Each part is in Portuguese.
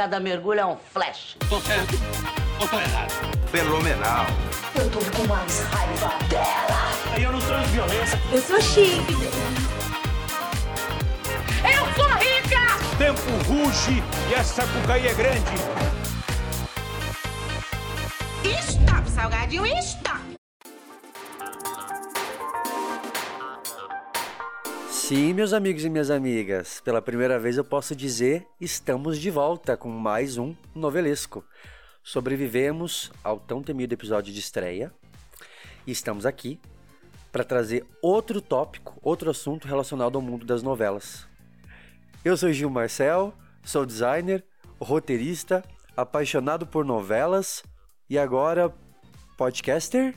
cada mergulho é um flash. Tô certo ou tô errado? Fenomenal. Eu tô com mais raiva dela. Eu não sou violência. Eu sou chique. Eu sou rica! Tempo ruge e essa cucaí é grande. Stop, salgadinho, stop. Sim, meus amigos e minhas amigas, pela primeira vez eu posso dizer estamos de volta com mais um novelesco. Sobrevivemos ao tão temido episódio de estreia e estamos aqui para trazer outro tópico, outro assunto relacionado ao mundo das novelas. Eu sou Gil Marcel, sou designer, roteirista, apaixonado por novelas e agora podcaster.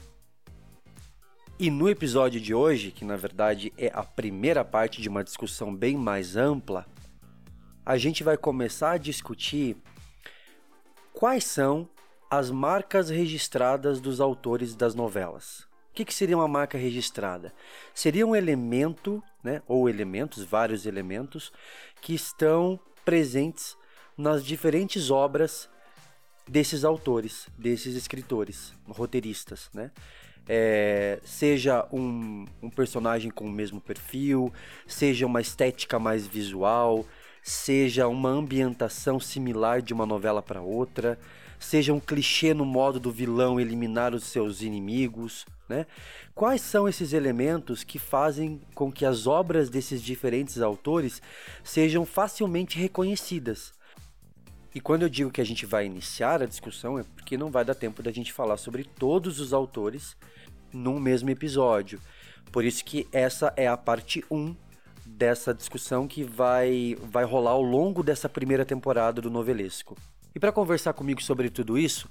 E no episódio de hoje, que na verdade é a primeira parte de uma discussão bem mais ampla, a gente vai começar a discutir quais são as marcas registradas dos autores das novelas. O que, que seria uma marca registrada? Seria um elemento, né, ou elementos, vários elementos, que estão presentes nas diferentes obras desses autores, desses escritores, roteiristas, né? É, seja um, um, personagem com o mesmo perfil, seja uma estética mais visual, seja uma ambientação similar de uma novela para outra, seja um clichê no modo do vilão eliminar os seus inimigos, né? Quais são esses elementos que fazem com que as obras desses diferentes autores sejam facilmente reconhecidas? E quando eu digo que a gente vai iniciar a discussão é porque não vai dar tempo da gente falar sobre todos os autores num mesmo episódio. Por isso que essa é a parte 1 dessa discussão que vai, vai rolar ao longo dessa primeira temporada do Novelesco. E para conversar comigo sobre tudo isso,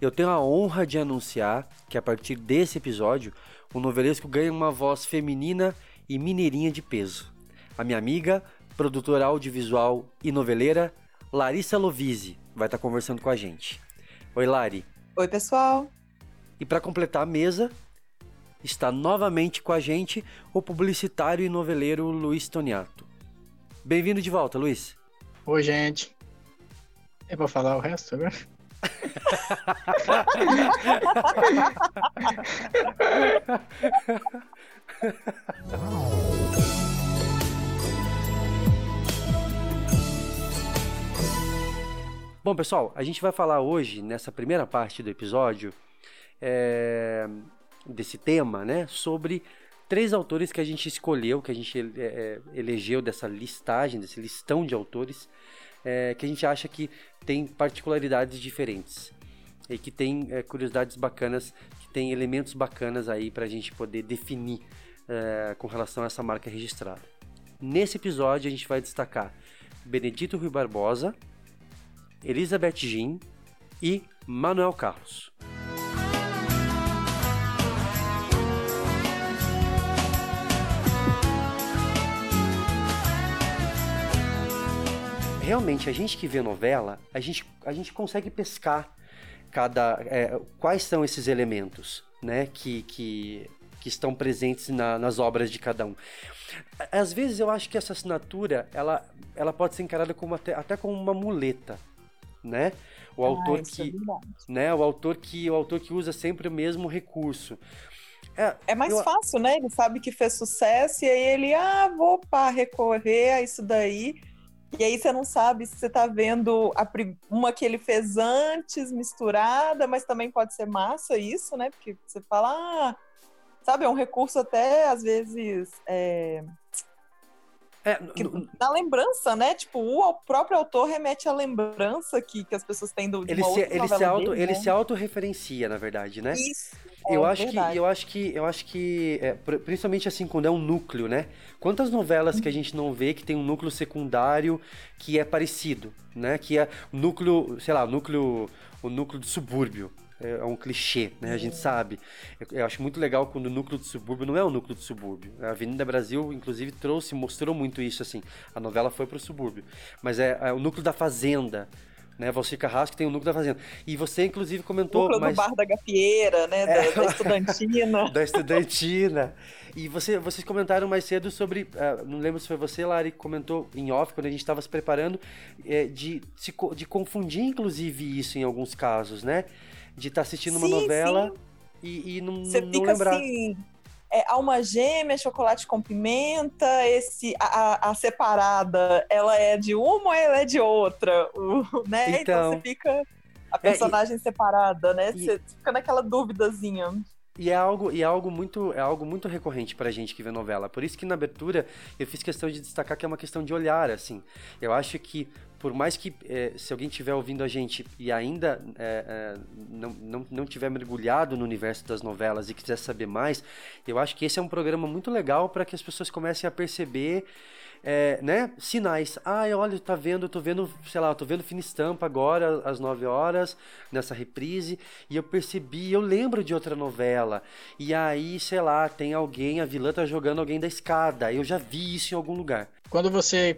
eu tenho a honra de anunciar que a partir desse episódio, o Novelesco ganha uma voz feminina e mineirinha de peso. A minha amiga, produtora audiovisual e noveleira, Larissa Lovise, vai estar conversando com a gente. Oi, Lari. Oi, pessoal. E para completar a mesa, está novamente com a gente o publicitário e noveleiro Luiz Toniato. Bem-vindo de volta, Luiz. Oi, gente. É pra falar o resto agora? Bom, pessoal, a gente vai falar hoje, nessa primeira parte do episódio, é, desse tema, né, sobre três autores que a gente escolheu, que a gente é, elegeu dessa listagem, desse listão de autores, é, que a gente acha que tem particularidades diferentes e que tem é, curiosidades bacanas, que tem elementos bacanas aí para a gente poder definir é, com relação a essa marca registrada. Nesse episódio a gente vai destacar Benedito Rui Barbosa, Elizabeth Jean e Manuel Carlos. realmente, a gente que vê novela, a gente, a gente consegue pescar cada é, quais são esses elementos, né, que, que, que estão presentes na, nas obras de cada um. Às vezes eu acho que essa assinatura, ela, ela pode ser encarada como até, até como uma muleta, né? O Ah, autor é que, verdade. né, o autor que o autor que usa sempre o mesmo recurso. É, É mais eu- fácil, né? Ele sabe que fez sucesso e aí ele, ah, vou pá, recorrer a isso daí. E aí você não sabe se você tá vendo a uma que ele fez antes, misturada, mas também pode ser massa isso, né? Porque você fala, ah, sabe, é um recurso até, às vezes, é, é, na lembrança, né? Tipo, o próprio autor remete à lembrança que, que as pessoas têm do, de ele se, ele se auto dele, ele né? se autorreferencia, na verdade, né? Isso. Eu é acho que eu acho que eu acho que é, pr- principalmente assim quando é um núcleo, né? Quantas novelas que a gente não vê que tem um núcleo secundário que é parecido, né? Que é o núcleo, sei lá, o núcleo o núcleo do subúrbio. É é um clichê, né? A gente sabe. Eu, acho muito legal quando o núcleo do subúrbio não é o núcleo do subúrbio. A Avenida Brasil, inclusive, trouxe, mostrou muito isso, assim. A novela foi pro subúrbio. Mas é, é o núcleo da fazenda. né? Valcir Carrasco tem o núcleo da fazenda. E você, inclusive, comentou. Núcleo mas... do Bar da Gafieira, né? Da, É. da estudantina. da estudantina. E você, vocês comentaram mais cedo sobre, ah, não lembro se foi você, Lari, que comentou em off, quando a gente estava se preparando, eh, de, se de confundir, inclusive, isso em alguns casos, né? De estar assistindo uma Sim, novela e, e não, Você não fica lembrar. assim. É, alma gêmea, chocolate com pimenta, esse, a, a- separada, ela é de uma ou ela é de outra? Né? Então. você fica. A É, e- personagem separada, né? e- Você fica naquela duvidazinha. E é algo, e é algo muito, é algo muito recorrente pra gente que vê novela. Por isso que na abertura eu fiz questão de destacar que é uma questão de olhar, assim. Eu acho que por mais que eh, se alguém estiver ouvindo a gente e ainda eh, eh, não, não, não tiver mergulhado no universo das novelas e quiser saber mais, eu acho que esse é um programa muito legal para que as pessoas comecem a perceber é, né, sinais. Ai, olha, tá vendo, tô vendo, sei lá, tô vendo Fina Estampa agora, às 9 horas, nessa reprise, e eu percebi, eu lembro de outra novela. E aí, sei lá, tem alguém, a vilã tá jogando alguém da escada. Eu já vi isso em algum lugar. Quando você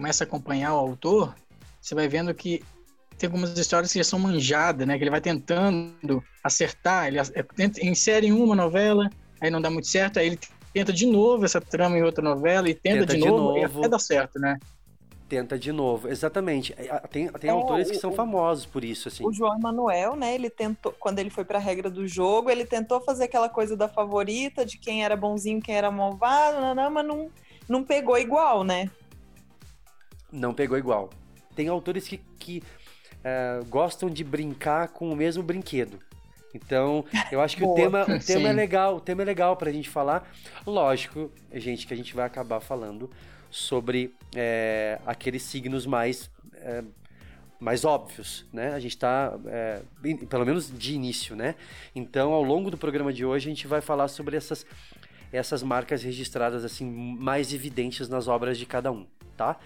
começa a acompanhar o autor, você vai vendo que tem algumas histórias que já são manjadas, né? Que ele vai tentando acertar, ele tenta- insere em uma novela, aí não dá muito certo, aí ele tenta de novo essa trama em outra novela e tenta, Tenta de, de novo, e novo. até dá certo, né? Tenta de novo, exatamente. É, Tem, tem É, autores que o- são o- famosos por isso, assim. O João Emanuel, né? Ele tentou, quando ele foi pra regra do jogo, ele tentou fazer aquela coisa da favorita, de quem era bonzinho, quem era malvado, nanã, mas não, não pegou igual, né? Não pegou igual. Tem autores que, que eh, gostam de brincar com o mesmo brinquedo. Então, eu acho que o Boa. tema, o tema é legal, o tema é legal pra gente falar. Lógico, gente, que a gente vai acabar falando sobre eh, aqueles signos mais eh, mais óbvios, né? A gente tá, bem- pelo menos de início, né? Então, ao longo do programa de hoje, a gente vai falar sobre essas essas marcas registradas assim mais evidentes nas obras de cada um, tá?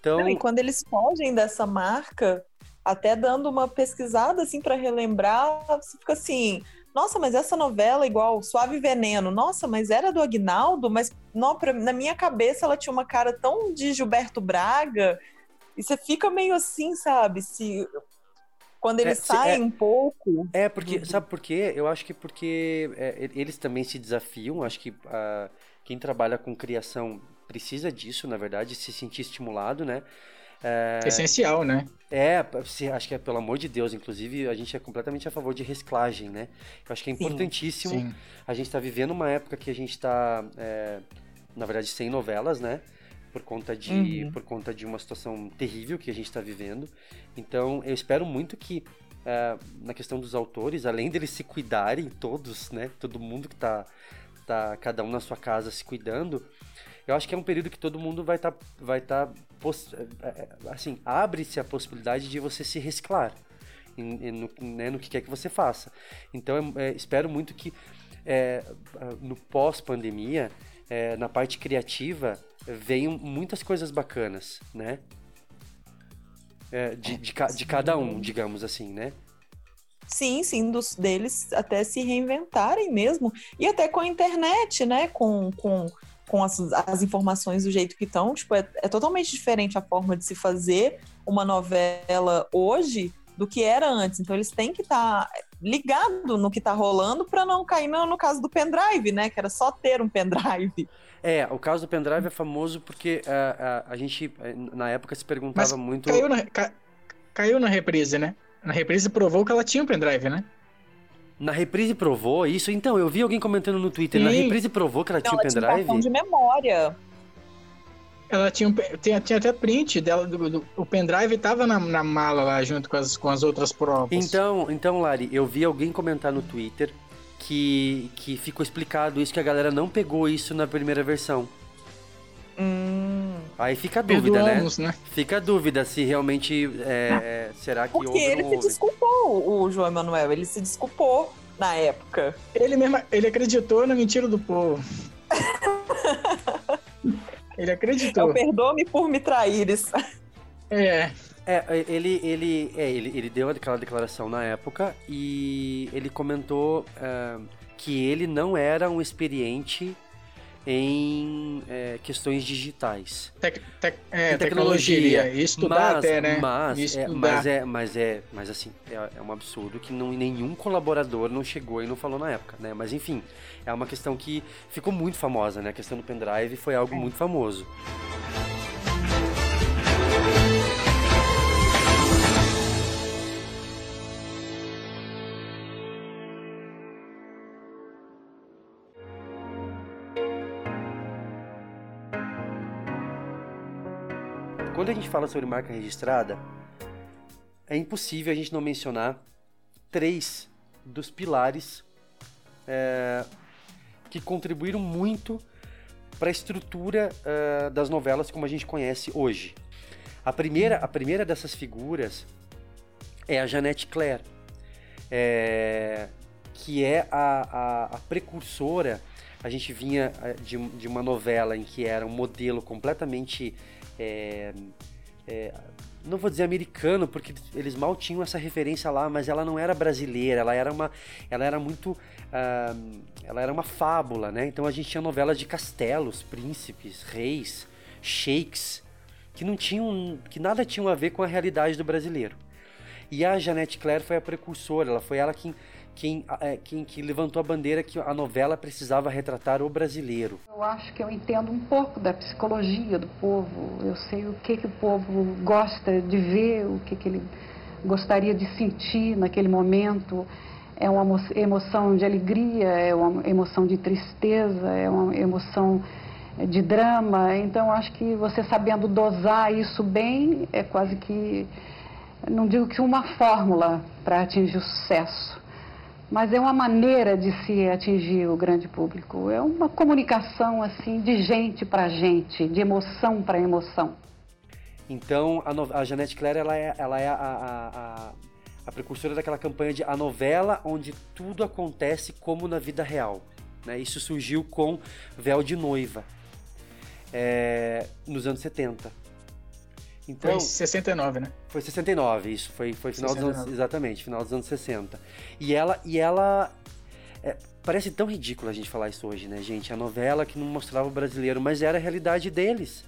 Então, e quando eles fogem dessa marca, até dando uma pesquisada assim para relembrar, você fica assim, nossa, mas essa novela é igual Suave Veneno, nossa, mas era do Agnaldo, mas não, pra- na minha cabeça ela tinha uma cara tão de Gilberto Braga, e você fica meio assim, sabe? Se quando eles se- saem é- um pouco, É, porque, sabe por quê? Eu acho que porque é, eles também se desafiam, acho que ah, quem trabalha com criação precisa disso, na verdade, se sentir estimulado, né? É essencial, né? É, se- acho que é pelo amor de Deus, inclusive a gente é completamente a favor de reciclagem, né? Eu acho que é Sim, importantíssimo. Sim. A gente está vivendo uma época que a gente está, na verdade, sem novelas, né? Por conta de, Uhum. por conta de uma situação terrível que a gente está vivendo. Então, eu espero muito que eh, na questão dos autores, além deles se cuidarem todos, né? Todo mundo que tá, tá cada um na sua casa se cuidando, eu acho que é um período que todo mundo vai estar, vai tá, eh, eh, assim, abre-se a possibilidade de você se reciclar no, né, no que quer que você faça. Então, é, é, espero muito que é, no pós-pandemia, é, na parte criativa, venham muitas coisas bacanas, né? É, de, de, de cada um, digamos assim, né? Sim, sim, dos deles até se reinventarem mesmo. E até com a internet, né? Com, com, com as, as informações do jeito que estão. Tipo, é, é totalmente diferente a forma de se fazer uma novela hoje do que era antes. Então eles têm que estar ligado no que está rolando para não cair no, no caso do pendrive, né? Que era só ter um pendrive. É, o caso do pendrive é famoso porque ah, ah, a gente, eh, na época, se perguntava Mas muito. Caiu na, ca- caiu na reprise, né? Na reprise provou que ela tinha um pendrive, né? Na reprise provou isso? Então, eu vi alguém comentando no Twitter. Na Sim. reprise provou que ela tinha um ela tinha um pendrive? cartão de memória. Ela tinha, tinha, tinha até print dela, do, do- o pendrive tava na, na mala lá junto com as, com as outras provas. Então, então, Lari, eu vi alguém comentar no Twitter que, que ficou explicado isso, que a galera não pegou isso na primeira versão. Hum, Aí fica a dúvida, né? Né? Fica a dúvida se realmente é, será que porque houve ele se houve. desculpou, o João Emanuel. Ele se desculpou na época. Ele mesmo, ele acreditou na mentira do povo. ele Eu acreditou. perdoe-me por me traíres. É, É, ele, ele, é, ele, ele deu aquela declaração na época e ele comentou é, que ele não era um experiente em é, questões digitais. Tec, tec, é, tecnologia. E estudar mas, até, né? Mas, é, estudar. mas é, mas é, mas assim, é, é um absurdo que não, nenhum colaborador não chegou e não falou na época, né? Mas enfim, é uma questão que ficou muito famosa, né? A questão do pendrive foi algo muito famoso. Quando a gente fala sobre marca registrada, é impossível a gente não mencionar três dos pilares é, que contribuíram muito para a estrutura é, das novelas como a gente conhece hoje. A primeira, a primeira dessas figuras é a Janete Claire, é, que é a, a, a precursora. A gente vinha é, de, de uma novela em que era um modelo completamente é, é, não vou dizer americano, porque eles mal tinham essa referência lá, mas ela não era brasileira, ela era uma, ela era muito, ah, ela era uma fábula, né? Então a gente tinha novelas de castelos, príncipes, reis, sheiks, que não tinham, que nada tinham a ver com a realidade do brasileiro. E a Janete Claire foi a precursora, ela foi ela quem, quem, é, quem que levantou a bandeira que a novela precisava retratar o brasileiro. Eu acho que eu entendo um pouco da psicologia do povo. Eu sei o que, que o povo gosta de ver, o que, que ele gostaria de sentir naquele momento. É uma emo- emoção de alegria, é uma emoção de tristeza, é uma emoção de drama. Então, acho que você sabendo dosar isso bem é quase que, não digo que uma fórmula para atingir o sucesso mas é uma maneira de se atingir o grande público. É uma comunicação assim de gente para gente, de emoção para emoção. Então, a, no- a Janete Claire, ela é, ela é a, a, a, a precursora daquela campanha de a novela onde tudo acontece como na vida real. né? Isso surgiu com Véu de Noiva, é, nos anos 70. Então, Foi em 69, né? foi 69, isso, foi, foi final dos anos, 69. exatamente, final dos anos 60. E ela, e ela é, parece tão ridículo a gente falar isso hoje, né, gente? A novela que não mostrava o brasileiro, mas era a realidade deles.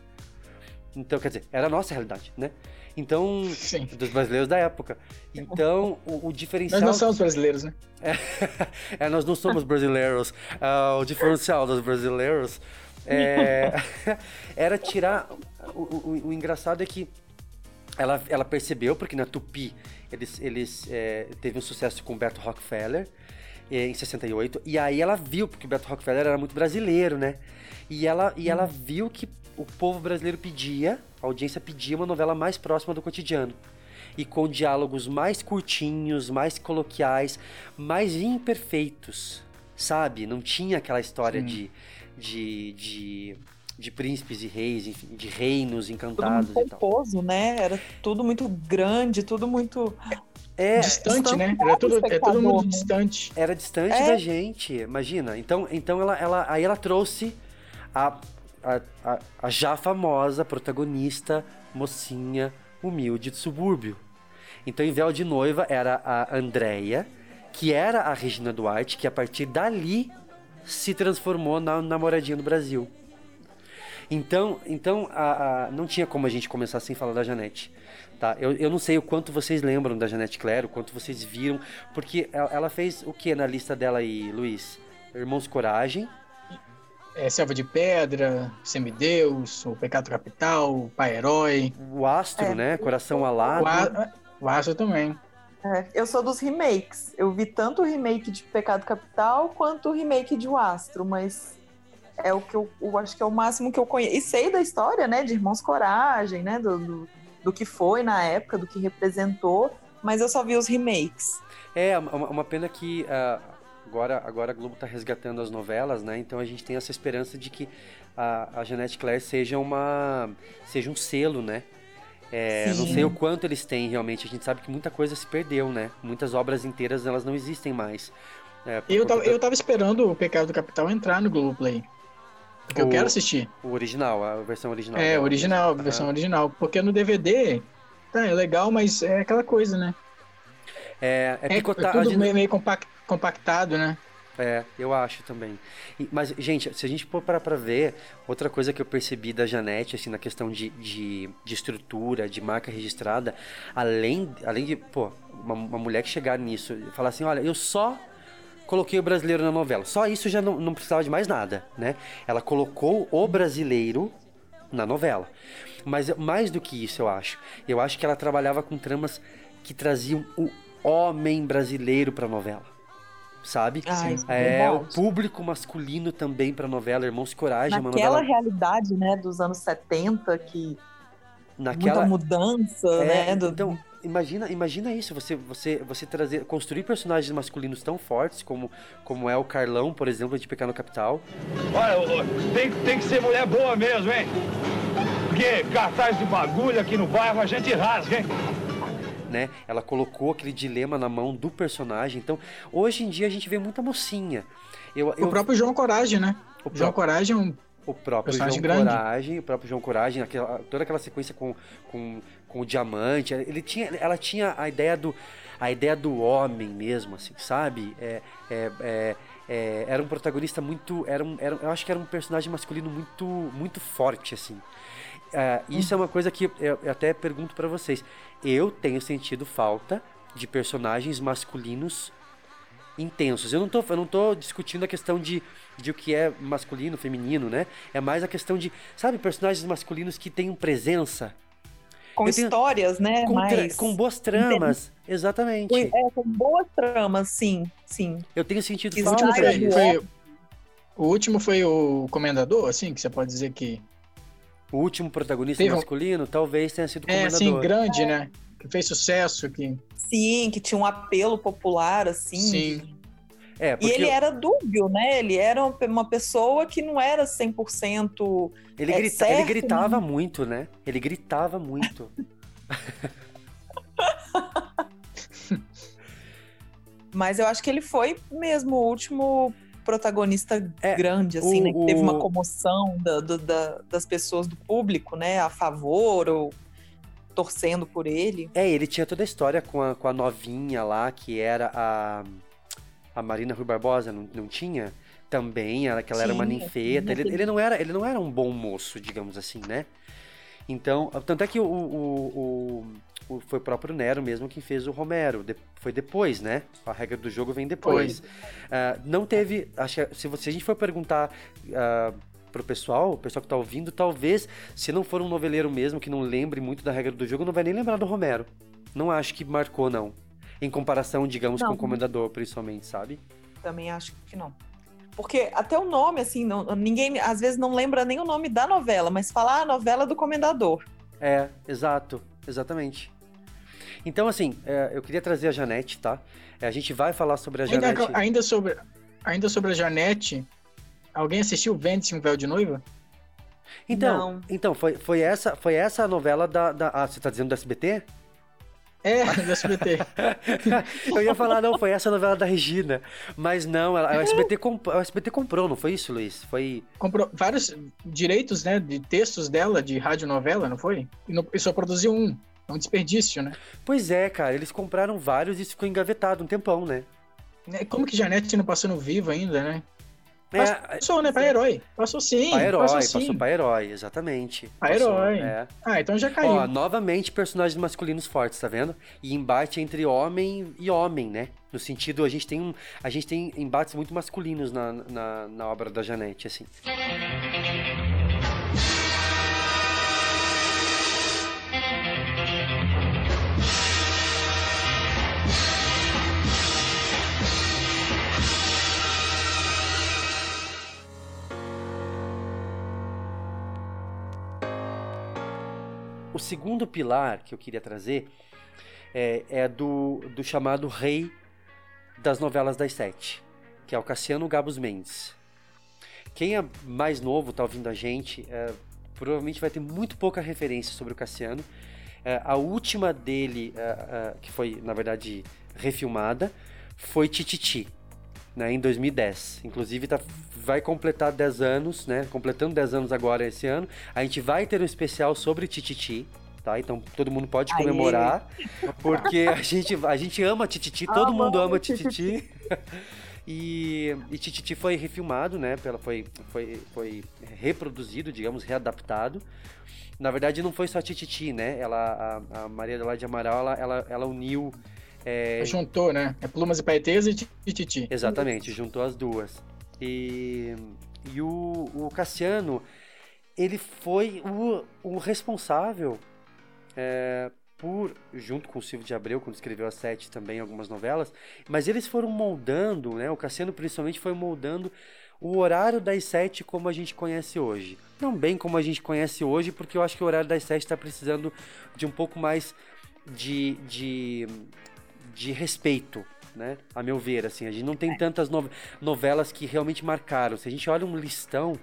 Então, quer dizer, era a nossa realidade, né? Então, Sim. dos brasileiros da época. Então, o, o diferencial Nós não somos brasileiros, né? é, nós não somos brasileiros. Ah, o diferencial dos brasileiros é, era tirar. O, o- o engraçado é que ela, ela percebeu, porque na Tupi eles, eles é, teve um sucesso com o Beto Rockefeller eh, em 68, e aí ela viu, porque o Beto Rockefeller era muito brasileiro, né? E ela, e ela viu que o povo brasileiro pedia, a audiência pedia uma novela mais próxima do cotidiano e com diálogos mais curtinhos, mais coloquiais, mais imperfeitos, sabe? Não tinha aquela história Sim. de, de, de, de príncipes e reis, enfim, de reinos Tudo encantados muito e tal. pomposo, né? Era tudo muito grande, tudo muito. É, distante, né? distante Era tudo, do é todo mundo né? distante. era distante É. da gente, imagina. Então, então ela, ela, aí ela trouxe a, a, a, a já famosa protagonista, mocinha, humilde do subúrbio. Então, em Véu de Noiva era a Andrea, que era a Regina Duarte, que a partir dali se transformou na namoradinha do Brasil. Então, então a, a- não tinha como a gente começar sem falar da Janete. Tá? Eu, eu não sei o quanto vocês lembram da Janete Claire, o quanto vocês viram, porque ela, ela fez o que na lista dela aí, Luiz? Irmãos Coragem, É, Selva de Pedra, Semideus, O Pecado Capital, O Pai Herói, o Astro, É. né? Coração o, Alado. A- o Astro também. É, eu sou dos remakes. Eu vi tanto o remake de Pecado Capital quanto o remake de O Astro, mas é o que eu, eu acho que é o máximo que eu conheço. E sei da história, né? De Irmãos Coragem, né? Do, do, do que foi na época, do que representou, mas eu só vi os remakes. É, uma, uma pena que ah, agora, agora a Globo tá resgatando as novelas, né? Então a gente tem essa esperança de que a, a Janete Claire seja uma seja um selo, né? É, não sei o quanto eles têm realmente. A gente sabe que muita coisa se perdeu, né? Muitas obras inteiras elas não existem mais. É, Eu tava, da- eu tava esperando O Pecado Capital entrar no Globoplay. Porque eu O- quero assistir. O original, a versão original. É, dela. original, a versão original. Porque no DVD, tá, é legal, mas é aquela coisa, né? É, é, É, picotar- a tudo meio, meio compac- compactado, né? É, eu acho também. Mas, gente, se a gente for parar pra ver, outra coisa que eu percebi da Janete, assim, na questão de, de, de estrutura, de marca registrada, além, além de, pô, uma, uma mulher que chegar nisso e falar assim, olha, eu só coloquei o brasileiro na novela. Só isso já não, não precisava de mais nada, né? Ela colocou o brasileiro na novela. Mas mais do que isso, eu acho. Eu acho que ela trabalhava com tramas que traziam o homem brasileiro pra novela. Sabe? Ai, É, o verdade. público masculino também pra novela. Irmãos Coragem, é uma Naquela novela. realidade, né, dos anos 70, que Naquela, muita mudança, É, né? do- Então, imagina, imagina isso, você, você, você trazer, construir personagens masculinos tão fortes como, como é o Carlão, por exemplo, de Pequeno Capital. Olha, tem, tem que ser mulher boa mesmo, hein? Porque cartaz de bagulho aqui no bairro a gente rasga, hein? né? Ela colocou aquele dilema na mão do personagem. Então, hoje em dia a gente vê muita mocinha. Eu, eu, O próprio João Coragem, né? o João próprio- Coragem é um o próprio João grande. Coragem, o próprio João Coragem, aquela, toda aquela sequência com, com, com o diamante, ele tinha, ela tinha a ideia do a ideia do homem mesmo, assim, sabe? É, é, é, é, era um protagonista muito, era um, era, eu acho que era um personagem masculino muito, muito forte, assim. É, isso é uma coisa que eu, eu até pergunto pra vocês. Eu tenho sentido falta de personagens masculinos intensos. Eu não tô, eu não tô discutindo a questão de, de o que é masculino, feminino, né? É mais a questão de, sabe, personagens masculinos que tenham presença. com eu tenho- histórias, né? Com, tra- mais... com boas tramas. Exatamente. com- é, com boas tramas, sim, sim. Eu tenho sentido Que O falta último foi, foi- o último foi o Comendador, assim, que você pode dizer que. O último protagonista Teve masculino talvez tenha sido o É, assim, comendador. grande, né? Que fez sucesso, que. Sim, que tinha um apelo popular, assim. Sim. É, E porque ele era dúbio, né? Ele era uma- pessoa que não era 100%. ele, é grita- ele certo, gritava muito, né? Ele gritava muito. Mas eu acho que ele foi mesmo o último protagonista É, grande, assim, o- né? Que teve uma comoção da- do- da- das pessoas do público, né? A favor ou torcendo por ele. É, ele tinha toda a história com a, com a novinha lá, que era a, a Marina Rui Barbosa, não, não tinha? Também, ela, que ela era uma ninfeta. tinha. Ele, ele, não era, ele não era um bom moço, digamos assim, né? Então, tanto é que o, o- o- o- foi o próprio Nero mesmo quem fez o Romero. De- foi depois, né? A regra do jogo vem depois. Ah, não teve. Acho que se, você, se a gente for perguntar ah, pro pessoal, o pessoal que tá ouvindo, talvez, se não for um noveleiro mesmo que não lembre muito da regra do jogo, não vai nem lembrar do Romero. Não acho que marcou, não. Em comparação, digamos, Não. com o Comendador, principalmente, sabe? Também acho que não. Porque até o nome, assim, não- ninguém às vezes não lembra nem o nome da novela, mas fala ah, novela do Comendador. É, exato, exatamente. Então, assim, é, eu queria trazer a Janete, tá? É, a gente vai falar sobre a Ainda, Janete. ainda, sobre, ainda sobre a Janete, alguém assistiu Vende-se um Véu de Noiva? Então, Não. então foi, foi, essa, foi essa a novela da, da. Ah, você tá dizendo do SBT? É, do SBT. eu ia falar, não, foi essa a novela da Regina. Mas não, ela, o, SBT comp, o SBT comprou, não foi isso, Luiz? Foi. Comprou vários direitos, né, de textos dela, de radionovela, não foi? E, não- e só produziu um. É um desperdício, né? Pois é, cara, eles compraram vários e isso ficou engavetado um tempão, né? É, Como que Janete não passou no vivo ainda, né? É, Passou, né? Pra herói. Passou sim. pra herói, passou, passou, sim. pra herói, exatamente. Pra Passou, herói. É. Ah, então já caiu. Ó, novamente personagens masculinos fortes, tá vendo? E embate entre homem e homem, né? No sentido, a gente tem, um, a gente tem embates muito masculinos na, na, na obra da Janete, assim. Segundo pilar que eu queria trazer é, é do, do chamado rei das novelas das sete, que é o Cassiano Gabos Mendes. Quem é mais novo, tá ouvindo a gente, é, provavelmente vai ter muito pouca referência sobre o Cassiano. É, a última dele, é, é, que foi, na verdade, refilmada, foi Tititi, né, em 2010. Inclusive, tá, vai completar 10 anos, né? Completando 10 anos agora esse ano. A gente vai ter um especial sobre Tititi. Tá? Então todo mundo pode Aê! comemorar, porque a gente, a gente ama Tititi, todo mundo ama Tititi. E, e Tititi foi refilmado, né? Pela, foi, foi, foi reproduzido, digamos, readaptado. Na verdade, não foi só Tititi, né? Ela, a, a Maria Adelaide de Amaral, ela, ela, ela uniu. É, Juntou, né? É Plumas e Paetês e Tititi. Exatamente, juntou as duas. E, e o, o Cassiano, ele foi o, o responsável é, por, junto com o Silvio de Abreu, quando escreveu as sete também, algumas novelas, mas eles foram moldando, né? O Cassiano principalmente foi moldando o horário das sete como a gente conhece hoje. Não bem como a gente conhece hoje, porque eu acho que o horário das sete está precisando de um pouco mais de, de, de respeito, né? A meu ver, assim, a gente não tem tantas no novelas que realmente marcaram. Se a gente olha um listão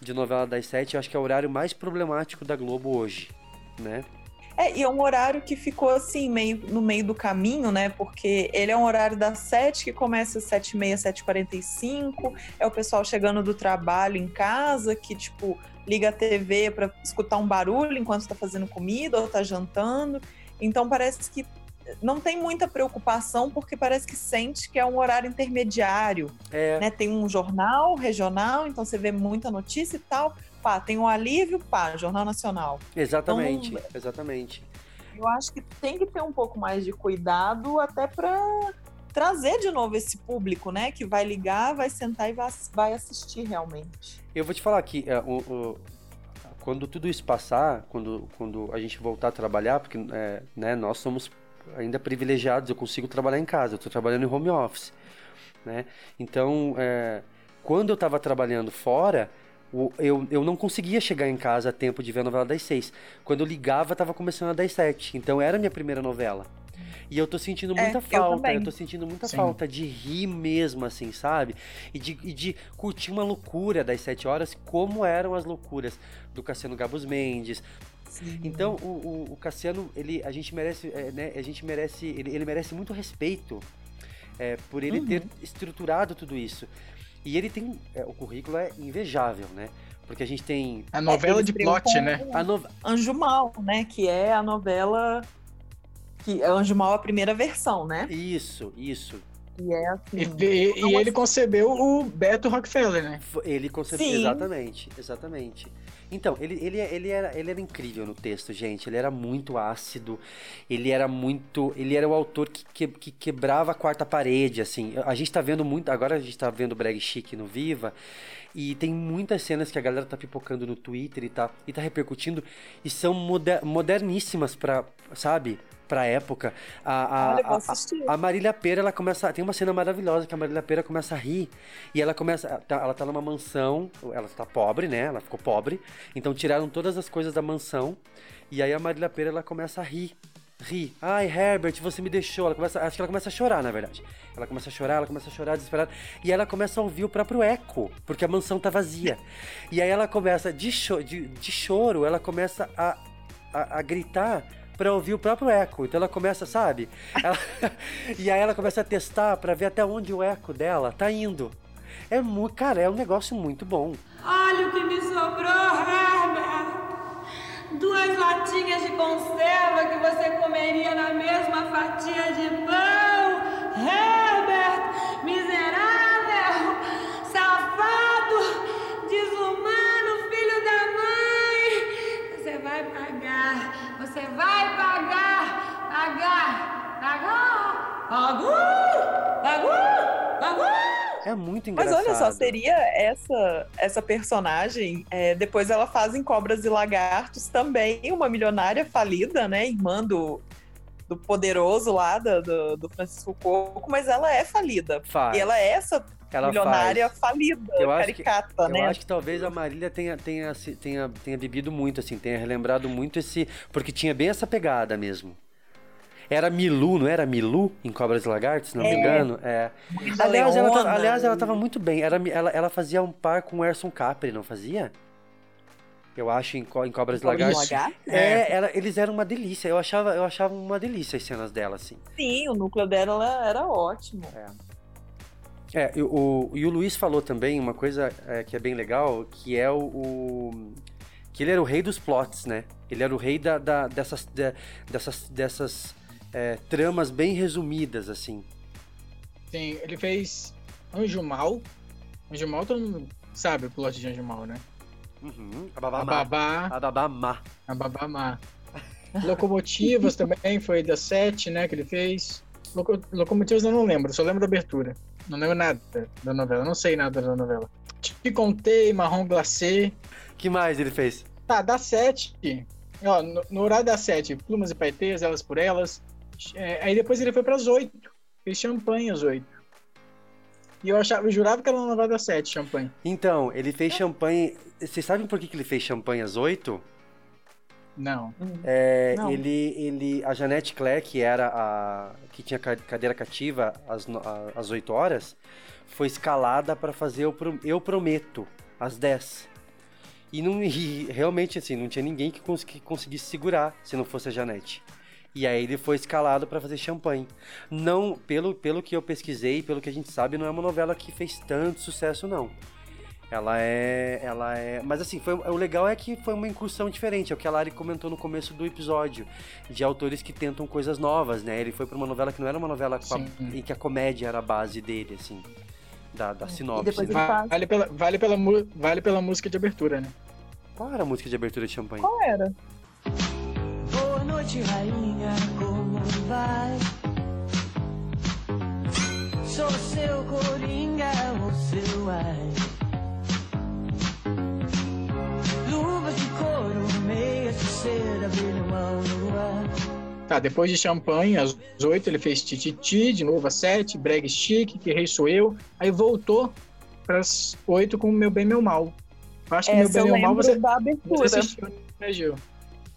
de novela das sete, eu acho que é o horário mais problemático da Globo hoje, né? É, e é um horário que ficou assim, meio no meio do caminho, né? Porque ele é um horário das sete que começa às sete e meia, sete e quarenta e cinco. É o pessoal chegando do trabalho em casa, que, tipo, liga a TV para escutar um barulho enquanto está fazendo comida ou está jantando. Então parece que não tem muita preocupação porque parece que sente que é um horário intermediário. É. Né? Tem um jornal regional, então você vê muita notícia e tal. Pá, tem um alívio, pá, Jornal Nacional. Exatamente, Então, exatamente. Eu acho que tem que ter um pouco mais de cuidado até para trazer de novo esse público, né? Que vai ligar, vai sentar e vai, assistir realmente. Eu vou te falar que é, o, o- quando tudo isso passar, quando, quando a gente voltar a trabalhar, porque é, né, nós somos ainda privilegiados, eu consigo trabalhar em casa, eu estou trabalhando em home office, né? Então, é, quando eu estava trabalhando fora, o- eu, eu não conseguia chegar em casa a tempo de ver a novela das seis. Quando eu ligava, estava começando a das sete. Então, era a minha primeira novela. E eu tô sentindo É, muita eu falta, também. eu tô sentindo muita Sim. falta de rir mesmo, assim, sabe? E de, e de curtir uma loucura das sete horas, como eram as loucuras do Cassiano Gabos Mendes. Então, o, o, o Cassiano, ele, a gente merece, é, né, a gente merece, ele, ele merece muito respeito é, por ele ter estruturado tudo isso. E ele tem, é, o currículo é invejável, né? Porque a gente tem A novela de plot, né? a no... Anjo Mal, né? Que é a novela. Que é Anjo Mal a primeira versão, né? Isso, isso. E é assim. E, e- e ele concebeu o Beto Rockefeller, né? Ele concebeu. Sim. Exatamente, exatamente. Então, ele, ele, ele, era, ele era incrível no texto, gente. Ele era muito ácido. Ele era muito. Ele era o autor que, que, que quebrava a quarta parede, assim. A gente tá vendo muito. Agora a gente tá vendo o Brag Chic no Viva. E tem muitas cenas que a galera tá pipocando no Twitter e tá, e tá repercutindo. E são moder- moderníssimas pra. Sabe? Pra época. A, a, Olha, a- a Marília Pera, ela começa. Tem uma cena maravilhosa que a Marília Pera começa a rir. E ela começa. tá- Ela tá numa mansão. Ela tá pobre, né? Ela ficou pobre. Então tiraram todas as coisas da mansão. E aí a Marília Pera, ela começa a rir. Rir. Ai, Herbert, você me deixou. Ela começa, acho que ela começa a chorar, na verdade. Ela começa a chorar, ela começa a chorar desesperada. E ela começa a ouvir o próprio eco, porque a mansão tá vazia. E aí ela começa, de, cho de, de choro, ela começa a, a, a gritar pra ouvir o próprio eco. Então ela começa, sabe? Ela- e aí ela começa a testar pra ver até onde o eco dela tá indo. É muito, cara, é um negócio muito bom. Olha o que me sobrou, Herbert. Duas latinhas de conserva que você comeria na mesma fatia de pão. Herbert, miserável, safado, desumano, vai pagar, você vai pagar, pagar, pagar. Pagou, pagou, pagou. É muito Mas engraçado. olha só, seria essa essa personagem. é, depois ela faz em Cobras e Lagartos também uma milionária falida, né? Irmã do, do poderoso lá da- do, do Francisco Coco, mas ela é falida. Faz. E ela é essa Ela milionária faz. falida, Eu acho que- caricata, Eu né? acho que talvez a Marília tenha, tenha, tenha, tenha bebido muito, assim, tenha relembrado muito esse. Porque tinha bem essa pegada mesmo. Era Milu, não era Milu em Cobras e Lagartos, se não me É. engano? É. Aliás, ela, Leona, aliás, ela tava muito bem. Era, ela, ela fazia um par com o Erson Capri, não fazia? Eu acho, em, Co- em Cobras e Lagartos. Lagartos? É, ela- eles eram uma delícia. Eu achava, eu achava uma delícia as cenas dela, assim. Sim, o núcleo dela era ótimo. É, e o, e o Luiz falou também uma coisa é, que é bem legal, que é o, o- que ele era o rei dos plots, né? Ele era o rei da, da- dessas, de- dessas, dessas é, tramas bem resumidas, assim. Sim, ele fez Anjo Mal. Anjo Mal, todo mundo sabe o plot de Anjo Mal, né? Uhum. A babá A má. Babá, A babá má. a Babá Má. Locomotivas também foi da 7, né, que ele fez. Loco- Locomotivas eu não lembro, só lembro da abertura. Não lembro nada da novela, não sei nada da novela. Te contei, Marrom Glacé. que mais ele fez? Tá, da 7. Ó, no, no horário da 7, Plumas e Paetês, Elas por Elas. É, aí depois ele foi pras 8. Fez champanhe às 8. E eu, achava, eu jurava que era na novela da 7, champanhe. Então, ele fez champanhe. Vocês sabem por que, que ele fez champanhe às 8? Não. É, Não. ele, ele, a Janete Claire, que era a que tinha ca- cadeira cativa às, às 8 horas, foi escalada para fazer eu, Pro- eu Prometo às 10. E, não, e realmente, assim, não tinha ninguém que, cons- que conseguisse segurar se não fosse a Janete. E aí ele foi escalado para fazer champanhe. Não, pelo, pelo que eu pesquisei, pelo que a gente sabe, não é uma novela que fez tanto sucesso, não. Ela é. Ela é. Mas assim, foi, o legal é que foi uma incursão diferente. É o que a Lari comentou no começo do episódio. De autores que tentam coisas novas, né? Ele foi pra uma novela que não era uma novela com a- em que a comédia era a base dele, assim. Da, da sinopse. né? faz- Vale pela, vale, pela, vale pela música de abertura, né? Qual era a música de abertura de champanhe? Qual era? Boa noite, rainha, como vai? Sou seu coringa, o seu ai. Tá, depois de champanhe, às 8 ele fez Tititi, de novo às 7, Breg Chique, Que Rei Sou Eu. Aí voltou pras 8 com Meu Bem, Meu Mal. Eu acho que Meu Essa Bem, eu Meu Mal você, você abertura. assistiu, né, Gil?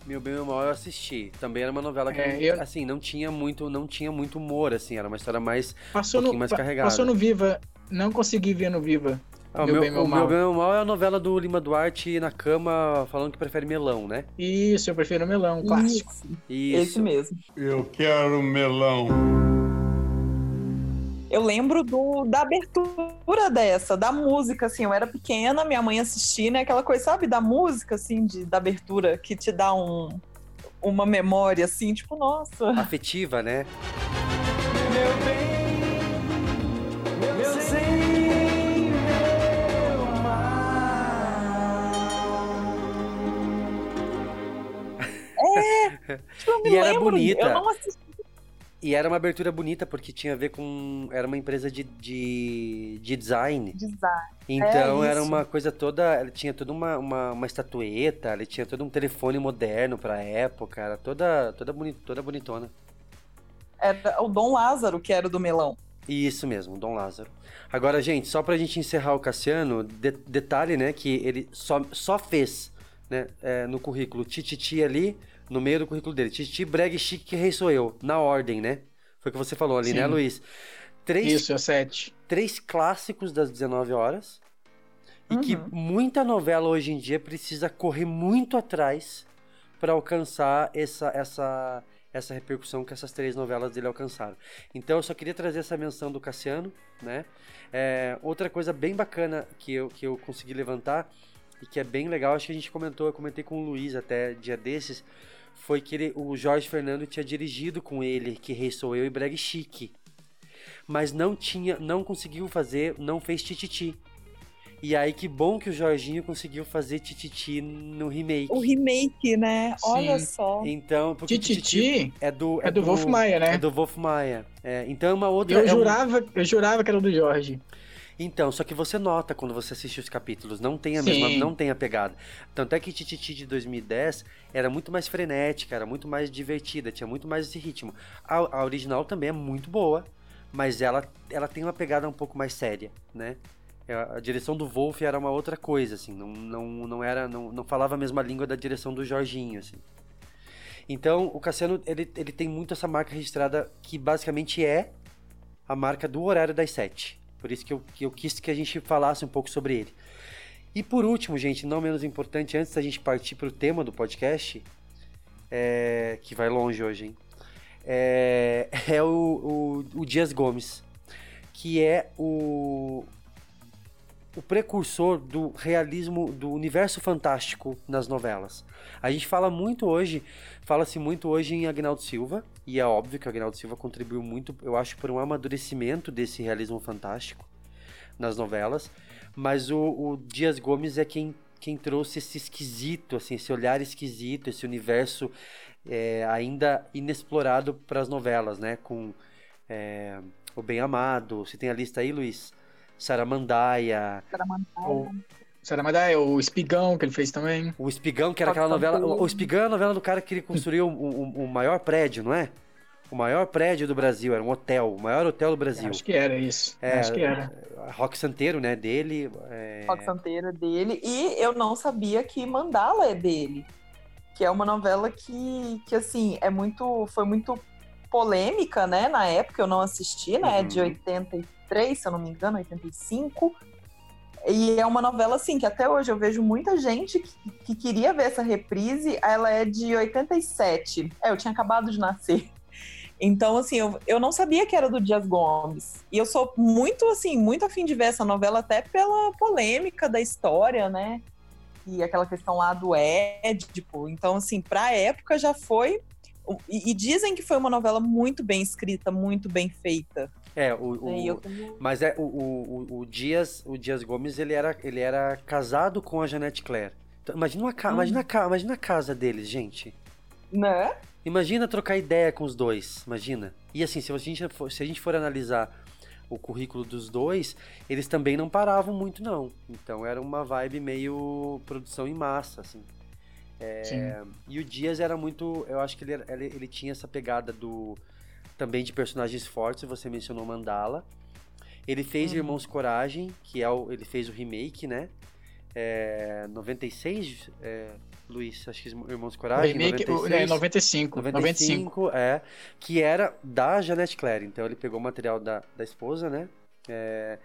Meu bem meu mal eu assisti. Também era uma novela que É, não- eu- assim, não tinha muito, não tinha muito humor assim, era uma história mais Passou, Um pouquinho no, mais carregada. passou no Viva, não consegui ver no Viva. Ah, o Meu meu, Bem, Meu o Mal. meu bem meu mal é a novela do Lima Duarte na cama falando que prefere melão, né? Isso, eu prefiro melão, um clássico. Isso, esse mesmo. Eu quero melão. Eu lembro do, da abertura dessa, da música, assim, eu era pequena, minha mãe assistia, né? Aquela coisa, sabe, da música, assim, de, da abertura, que te dá um, uma memória, assim, tipo, nossa. Afetiva, né? Eu Tipo, E era lembro, bonita. Eu não assisti. E era uma abertura bonita porque tinha a ver com. Era uma empresa de, de, de design. Design. Então É era uma coisa toda. Ela tinha toda uma, uma, uma estatueta, ela tinha todo um telefone moderno pra época. Era toda, toda, boni, toda bonitona. Era o Dom Lázaro, que era o do melão. Isso mesmo, Dom Lázaro. Agora, gente, só pra gente encerrar o Cassiano, de- detalhe, né, que ele só, só fez, né, é, no currículo Tititi ali, no meio do currículo dele, Tititi, Breg, Chique, que rei sou eu, na ordem, né? Foi o que você falou ali, Sim. né, Luiz? Três, Isso, é 7. três clássicos das 19 horas, e que Uhum. muita novela hoje em dia precisa correr muito atrás para alcançar essa, essa, essa repercussão que essas três novelas dele alcançaram. Então eu só queria trazer essa menção do Cassiano, né? É, outra coisa bem bacana que eu, que eu consegui levantar e que é bem legal, acho que a gente comentou, eu comentei com o Luiz até dia desses, foi que ele, o Jorge Fernando tinha dirigido com ele Que Rei Sou Eu e Breg Chique. Mas não tinha, não conseguiu fazer, não fez Tititi. E aí que bom que o Jorginho conseguiu fazer Tititi no remake. O remake, né? Sim. Olha só. Então, porque Tititi é do é do Wolf Maia, né? É do Wolf Maia. É, então é uma outra. Eu é um- jurava, eu jurava que era do Jorge. Então, só que você nota quando você assiste os capítulos, não tem a Sim. mesma, não tem a pegada. Tanto é que Tititi de 2010 era muito mais frenética, era muito mais divertida, tinha muito mais esse ritmo. A, a original também é muito boa, mas ela, ela tem uma pegada um pouco mais séria, né? É, A direção do Wolf era uma outra coisa, assim, não, não, não era, não, não falava a mesma língua da direção do Jorginho, assim. Então, o Cassiano, ele, ele tem muito essa marca registrada que basicamente é a marca do horário das sete. Por isso que eu, que eu quis que a gente falasse um pouco sobre ele. E por último, gente, não menos importante, antes da gente partir para o tema do podcast, é, que vai longe hoje, hein? É, é o, o, o Dias Gomes, que é o, o precursor do realismo, do universo fantástico nas novelas. A gente fala muito hoje, fala-se muito hoje em Agnaldo Silva, e é óbvio que Agnaldo Silva contribuiu muito, eu acho, para um amadurecimento desse realismo fantástico. nas novelas, mas o, o Dias Gomes é quem, quem trouxe esse esquisito, assim, esse olhar esquisito, esse universo é, ainda inexplorado para as novelas, né? Com é, o Bem Amado, você tem a lista aí, Luiz? Saramandaia, Saramandaia. Saramandaia, o Espigão que ele fez também. o Espigão, que era aquela novela. O Espigão é a novela do cara que ele construiu o, o- o maior prédio, não é? O maior prédio do Brasil, era um hotel, o maior hotel do Brasil. Acho que era isso. É, Acho que era. Rock Santeiro, né, dele. é, Rock Santeiro é dele. E eu não sabia que Mandala é dele. Que é uma novela que, que assim, é muito. Foi muito polêmica, né? Na época eu não assisti, né? Uhum. De 83, se eu não me engano, 85. E é uma novela, assim, que até hoje eu vejo muita gente que, que queria ver essa reprise. Ela é de 87. É, eu tinha acabado de nascer. Então, assim, eu, eu não sabia que era do Dias Gomes. E eu sou muito, assim, muito afim de ver essa novela, até pela polêmica da história, né? E aquela questão lá do Édipo. Então, assim, pra época já foi. E, e dizem que foi uma novela muito bem escrita, muito bem feita. É, o, o- mas é o, o, o- Dias, o Dias Gomes, ele era, ele era casado com a Janete Claire. Então, imagina, uma, ca- Hum. imagina, a imagina a casa deles, gente. Né? Imagina trocar ideia com os dois, imagina. E assim, se a gente for, se a gente for analisar o currículo dos dois, eles também não paravam muito não. Então era uma vibe meio produção em massa, assim. É, Sim. e o Dias era muito, eu acho que ele, ele, ele tinha essa pegada do também de personagens fortes, você mencionou Mandala. Ele fez Uhum. Irmãos Coragem, que é o, ele fez o remake, né? É, 96, é, Luiz, acho que Irmãos Coragem, remake, o, 96. é, 95. 95. 95, é. Que era da Janete Claire. Então ele pegou o material da, da esposa, né? É,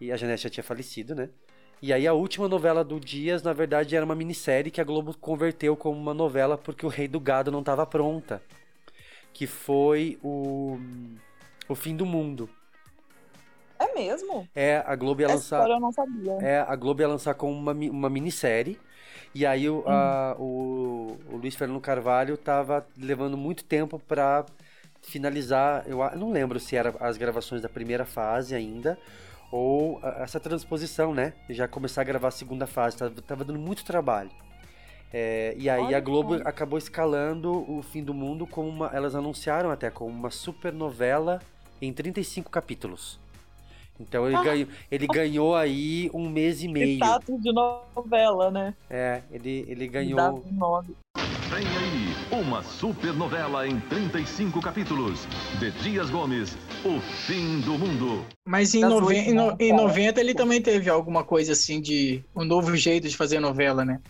e a Janete já tinha falecido, né? E aí a última novela do Dias, na verdade, era uma minissérie que a Globo converteu como uma novela porque o Rei do Gado não estava pronta. Que foi o, o Fim do Mundo. É mesmo? É, a Globo ia Essa lançar. eu não sabia. É, a Globo ia lançar como uma, uma minissérie. E aí o, a- o, o Luiz Fernando Carvalho tava levando muito tempo pra finalizar. Eu não lembro se era as gravações da primeira fase ainda. Ou essa transposição, né? Já começar a gravar a segunda fase. Tava, tava dando muito trabalho. É, e aí Olha a Globo só. acabou escalando o Fim do Mundo como uma. Elas anunciaram até como uma super novela em 35 capítulos. Então ele, Ah. ganhou, ele ganhou aí um mês e meio. Status de novela, né? É, ele, ele ganhou. Vem aí, uma supernovela em 35 capítulos. De Dias Gomes, O Fim do Mundo. Mas em, noven- em no- né? em 90 ele também teve alguma coisa assim de um novo jeito de fazer novela, né?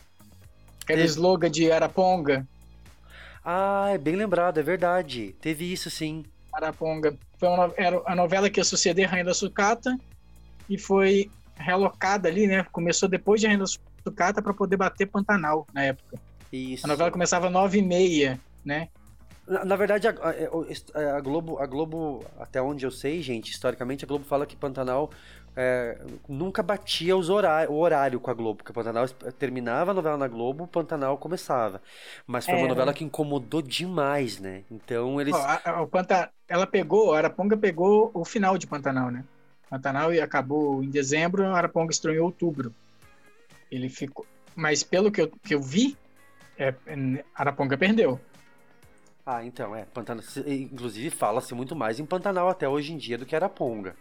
Aquele Teve. slogan de Araponga. Ah, é bem lembrado, é verdade. Teve isso sim. Araponga. Foi uma, era a novela que ia suceder Rainha da Sucata e foi relocada ali, né? Começou depois de Rainha da Sucata para poder bater Pantanal na época. Isso. A novela começava às 9h30, né? Na, na verdade, a, a- a Globo, a Globo, até onde eu sei, gente, historicamente, a Globo fala que Pantanal é, nunca batia os horá- o horário com a Globo, porque Pantanal es- terminava a novela na Globo, Pantanal começava. Mas foi uma É. novela que incomodou demais, né? Então eles. Ó, a- a- o Panta- ela pegou, a Araponga pegou o final de Pantanal, né? Pantanal e acabou em dezembro, a Araponga estreou em outubro. Ele ficou. Mas pelo que eu, que eu vi, é, Araponga perdeu. Ah, então, é. Pantanal, inclusive, fala-se muito mais em Pantanal até hoje em dia do que Araponga.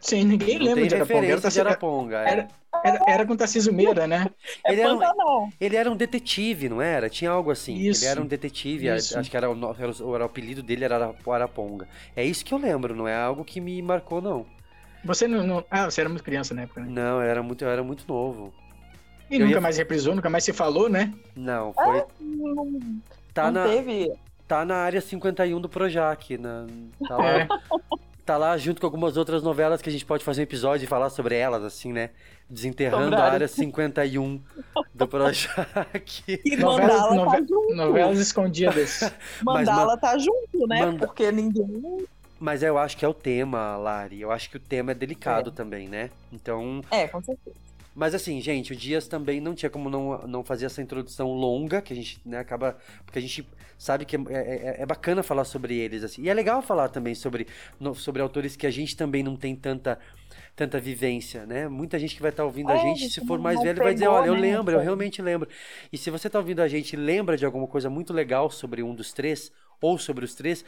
Sim, ninguém Não lembra de Araponga. Era, de Tassi- Araponga. é. era- era, era com Tarcísio Meira, né? É Ele era um-. Ele era um detetive, não era? Tinha algo assim. Isso, Ele era um detetive, isso. acho que era o, no- era o, era o apelido dele era Ara- Araponga. É isso que eu lembro, não é algo que me marcou, não. Você não, não- Ah, você era muito criança na época, né? Não, eu era muito, eu era muito novo. E Eu nunca ia- mais reprisou, nunca mais se falou, né? Não, foi. Não, tá, não na, teve. tá na área 51 do Projac. Na, tá, lá, É. tá lá junto com algumas outras novelas que a gente pode fazer um episódio e falar sobre elas, assim, né? Desenterrando a área área 51 do Projac. E Novelas, Mandala nove- tá junto. novelas escondidas. Mas Mandala tá junto, né? Manda- Porque ninguém. Mas eu acho que é o tema, Lari. Eu acho que o tema é delicado também, né? Então, É, com certeza. Mas assim, gente, o Dias também não tinha como não, não fazer essa introdução longa, que a gente né, acaba. Porque a gente sabe que é, é- é bacana falar sobre eles, assim. E é legal falar também sobre, no- sobre autores que a gente também não tem tanta tanta vivência, né? Muita gente que vai estar ouvindo a É, gente, gente, se for mais velho, vai dizer, olha, eu né, lembro, eu realmente lembro. E se você está ouvindo a gente e lembra de alguma coisa muito legal sobre um dos três, ou sobre os três,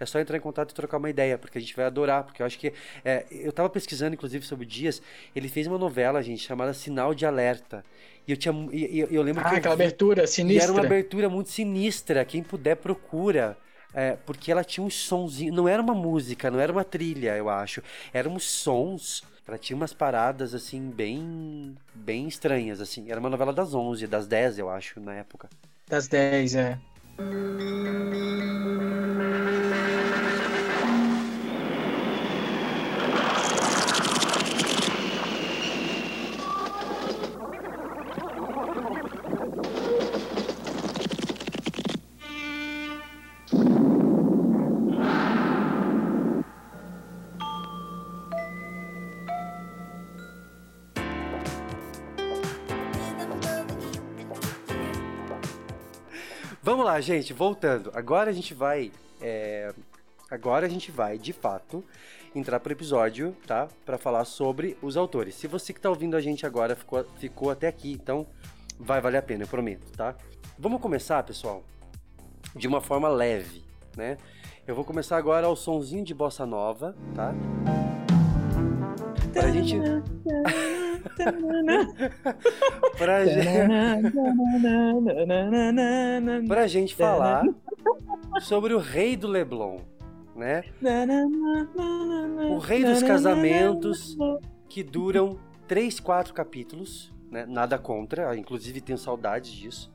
é só entrar em contato e trocar uma ideia, porque a gente vai adorar, porque eu acho que... é, eu tava pesquisando, inclusive, sobre o Dias, ele fez uma novela, gente, chamada Sinal de Alerta. E eu tinha... E, e- eu lembro Ah, que eu aquela vi- abertura e era sinistra. uma abertura muito sinistra. Quem puder, procura. É, porque ela tinha uns sonzinhos. Não era uma música, não era uma trilha, eu acho. Eram uns sons. Ela tinha umas paradas, assim, bem. bem estranhas, assim. Era uma novela das 11, das 10, eu acho, na época. Das 10, é. Thank you. Vamos lá, gente, voltando. Agora a gente vai. é, Agora a gente vai, de fato, entrar pro episódio, tá? Pra falar sobre os autores. Se você que tá ouvindo a gente agora ficou, ficou até aqui, então vai valer a pena, eu prometo, tá? Vamos começar, pessoal, de uma forma leve, né? Eu vou começar agora ao sonzinho de bossa nova, tá? Pra gente. pra gente. pra gente falar sobre o rei do Leblon, né? O rei dos casamentos que duram 3, 4 capítulos, né? Nada contra, inclusive tenho saudades disso.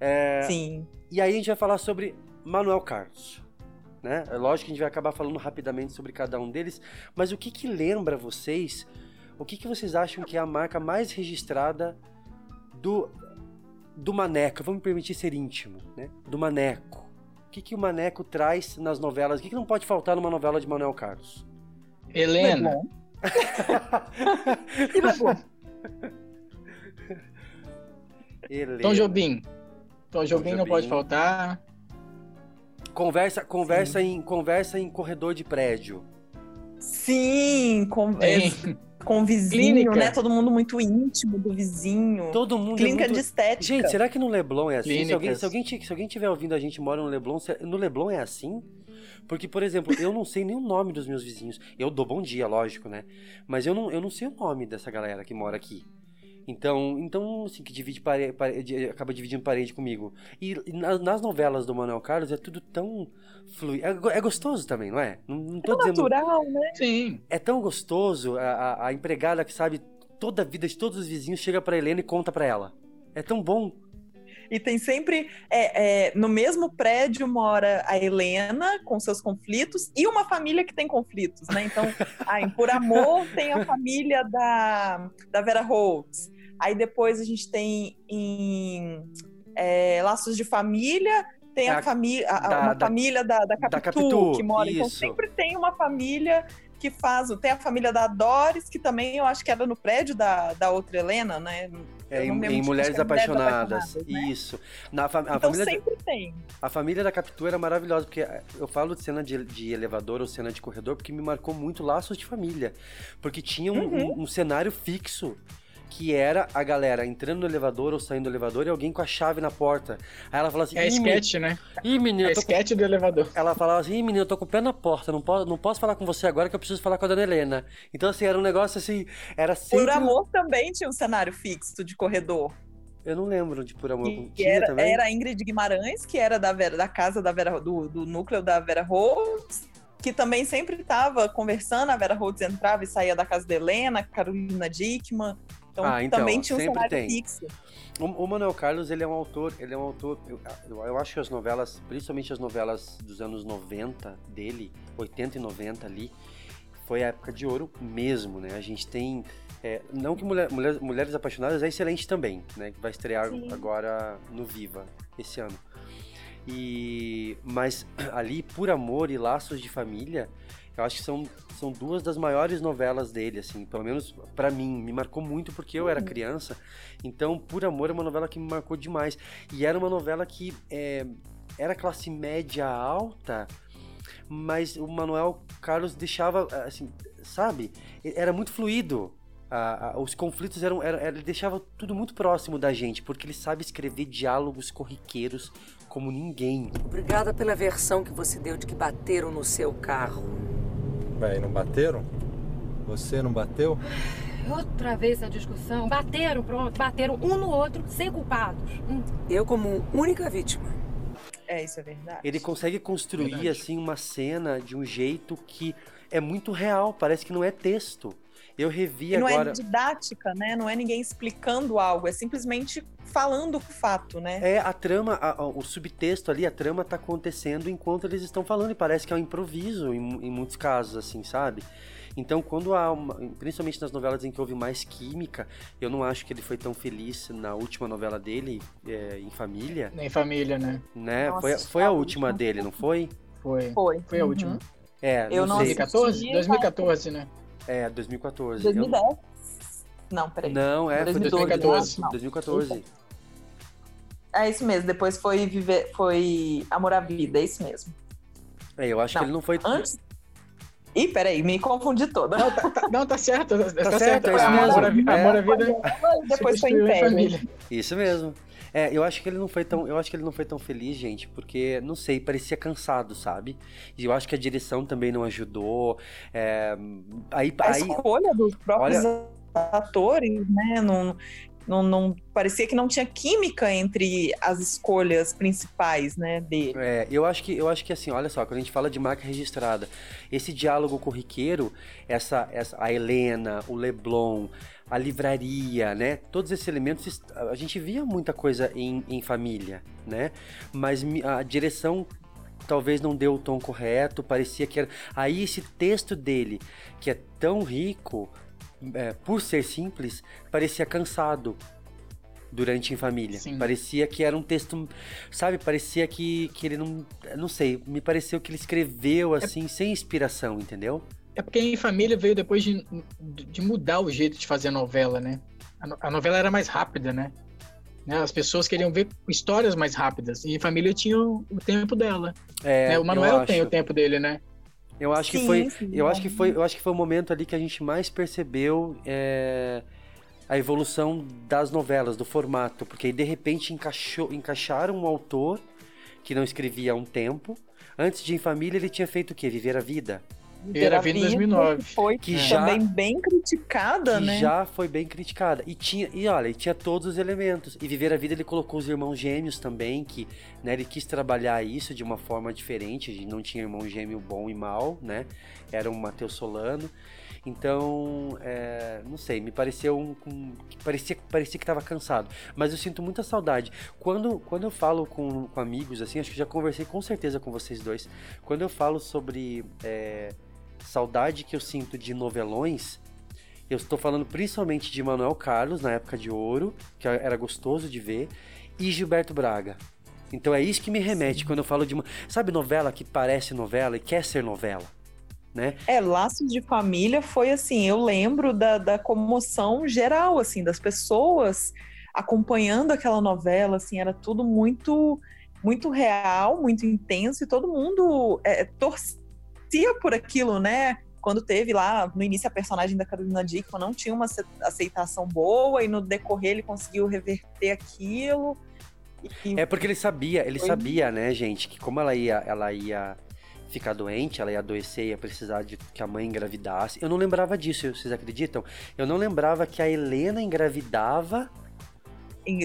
É, Sim. E aí a gente vai falar sobre Manuel Carlos. Né? É lógico que a gente vai acabar falando rapidamente sobre cada um deles, mas o que que lembra vocês? O que que vocês acham que é a marca mais registrada do do Maneco? Vamos me permitir ser íntimo, né? Do Maneco. O que que o Maneco traz nas novelas? O que que não pode faltar numa novela de Manuel Carlos? Helena. Helena. Tom Jobim. Tom Jobim não Jobim. pode faltar. Conversa, conversa em conversa em corredor de prédio. Sim, com, é, com o vizinho, Clínica. né? Todo mundo muito íntimo do vizinho. Todo mundo é Clínica muito... de estética. Gente, será que no Leblon é assim? Se alguém, se, alguém, se alguém tiver ouvindo a gente mora no Leblon, se- no Leblon é assim? Porque, por exemplo, eu não sei nem o nome dos meus vizinhos. Eu dou bom dia, lógico, né? Mas eu não, eu não sei o nome dessa galera que mora aqui. Então, então assim, que divide pare, parede, acaba dividindo parede comigo. E, e na- nas novelas do Manuel Carlos é tudo tão fluido. É, é gostoso também, não é? Não, não tô dizendo. natural, né? Sim. É tão gostoso a, a, a empregada que sabe toda a vida de todos os vizinhos chega pra Helena e conta pra ela. É tão bom. E tem sempre, é, é, no mesmo prédio mora a Helena com seus conflitos e uma família que tem conflitos, né? Então, em Por Amor tem a família da, da Vera Holtz. Aí depois a gente tem em é, Laços de Família, tem a, A- família, da- uma da- família da, da Capitu, Capitu, que mora. Então isso. sempre tem uma família que faz. Tem a família da Doris, que também eu acho que era no prédio da, da outra Helena, né? É, em, em Mulheres Apaixonadas. Né? Isso. Na a, Então família, sempre tem. a família da Capitu era maravilhosa, porque eu falo de cena de, de elevador ou cena de corredor, porque me marcou muito laços de família. Porque tinha um, Uhum. um- um cenário fixo. Que era a galera entrando no elevador ou saindo do elevador e alguém com a chave na porta. Aí ela falava assim: É "Ih, sketch, né? Ih, menina, É tô com sketch do elevador. ela falava assim, Ih, menino, eu tô com o pé na porta, não posso, não posso falar com você agora que eu preciso falar com a dona Helena. Então, assim, era um negócio assim, era sempre... Por Amor também tinha um cenário fixo de corredor. Eu não lembro de Por Amor. Que Tinha era, também? era a Ingrid Guimarães, que era da, Vera, da casa da Vera, do, do núcleo da Vera Holtz, que também sempre estava conversando. A Vera Holtz entrava e saía da casa da Helena, Carolina Dickman. Então, Ah, então, também tinha um tem. fixo. O, o Manuel Carlos, ele é um autor, ele é um autor, eu, eu, eu acho que as novelas, principalmente as novelas dos anos 90 dele, 80 e 90 ali, foi a época de ouro mesmo, né? A gente tem, é, não que Mulher- Mulher- Mulheres Apaixonadas é excelente também, né? Que vai estrear Sim. agora no Viva, esse ano. E, mas ali, Por Amor e Laços de Família, eu acho que são, são duas das maiores novelas dele, assim, pelo menos pra mim, me marcou muito porque eu era criança, então Por Amor é uma novela que me marcou demais, e era uma novela que é, era classe média alta, mas o Manuel Carlos deixava, assim, sabe? Era muito fluido. A- a- os conflitos eram, era, era- ele deixava tudo muito próximo da gente, porque ele sabe escrever diálogos corriqueiros como ninguém. Obrigada pela versão que você deu de que bateram no seu carro. Bem, não bateram? Você não bateu? Outra vez a discussão. Bateram, pronto. Bateram um no outro, sem culpados. Hum. Eu, como única vítima. É, isso é verdade. Ele consegue construir assim uma cena de um jeito que é muito real, parece que não é texto. Eu revi E não agora. é didática, né? Não é ninguém explicando algo, é simplesmente falando o fato, né? É, a trama, a- a- o subtexto ali, a trama tá acontecendo enquanto eles estão falando, e parece que é um improviso em, em muitos casos, assim, sabe? Então, quando há uma, principalmente nas novelas em que houve mais química, eu não acho que ele foi tão feliz na última novela dele, é, em família, Nem família, né? né? Nossa, foi, foi a última dele, não foi? Foi. Foi. Foi a Uhum. última. É, Eu não não sei. assisti. 2014? 2014, né? É, 2014. Eu- 2010? Não, peraí. Não, é, foi 2014. 2014. Não. 2014. É isso mesmo, depois foi viver, foi Amor à Vida, é isso mesmo. É, eu acho Não, que ele não foi. Antes. Ih, peraí, me confundi toda. Não, tá, tá- não, tá certo. Tá, tá certo, é Foi isso Amor à mesmo. É. Amor à vida. Depois foi Império. família. Isso mesmo. É, eu acho que ele não foi tão, eu acho que ele não foi tão feliz, gente, porque não sei, parecia cansado, sabe? E eu acho que a direção também não ajudou. é, aí, A aí, escolha dos próprios olha- atores, né? Não, não, não- parecia que não tinha química entre as escolhas principais, né, dele. É, eu acho que eu acho que assim, olha só, quando a gente fala de marca registrada, esse diálogo corriqueiro, essa, essa a Helena, o Leblon, a livraria, né? Todos esses elementos a gente via muita coisa em, em família, né? Mas a direção talvez não deu o tom correto, parecia que era. Aí esse texto dele, que é tão rico, é, por ser simples, parecia cansado durante em família. Sim. Parecia que era um texto, sabe? Parecia que, que ele não, não sei, me pareceu que ele escreveu assim sem inspiração, entendeu? É porque em família veio depois de, de mudar o jeito de fazer a novela, né? A, no- a novela era mais rápida, né? Né, As pessoas queriam ver histórias mais rápidas. E em família tinha o, o tempo dela. É, né? O Manuel tem o tempo dele, né? Eu acho que Sim, foi, sim, eu é. acho que foi, eu acho que foi o momento ali que a gente mais percebeu é, a evolução das novelas, do formato, porque aí de repente encaixou, encaixaram um autor que não escrevia há um tempo. Antes de Em Família ele tinha feito o quê? Viver a Vida. Viver a Vida em 2009. que foi Que já- também bem criticada, que né? já foi bem criticada. E tinha, e olha, e tinha todos os elementos. E Viver a Vida ele colocou os irmãos gêmeos também, que né, ele quis trabalhar isso de uma forma diferente. A gente não tinha irmão gêmeo bom e mal, né? Era um Matheus Solano. Então, é, não sei, me pareceu um, um- parecia, parecia que estava cansado. Mas eu sinto muita saudade. Quando, quando eu falo com, com amigos, assim, acho que já conversei com certeza com vocês dois. Quando eu falo sobre é, saudade que eu sinto de novelões, eu estou falando principalmente de Manuel Carlos, na época de ouro, que era gostoso de ver, e Gilberto Braga. Então é isso que me remete quando eu falo de uma. Sabe novela que parece novela e quer ser novela? Né? É, Laços de Família foi assim, eu lembro da, da comoção geral, assim, das pessoas acompanhando aquela novela, assim, era tudo muito muito real, muito intenso, e todo mundo é, torcia por aquilo, né? Quando teve lá, no início, a personagem da Carolina Dickman não tinha uma ace- aceitação boa, e no decorrer ele conseguiu reverter aquilo. E, É porque ele sabia, ele Foi. sabia, né, gente, que como ela ia, ela ia ficar doente, ela ia adoecer, ia precisar de que a mãe engravidasse. Eu não lembrava disso, vocês acreditam? Eu não lembrava que a Helena engravidava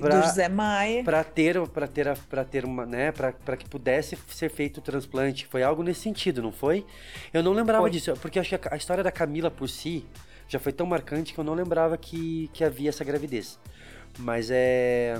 pra- do José Maia. para ter para ter a- pra ter uma, né, para que pudesse ser feito o transplante. Foi algo nesse sentido, não foi? Eu não lembrava Foi. disso, porque acho que a, a história da Camila por si já foi tão marcante que eu não lembrava que, que havia essa gravidez. Mas é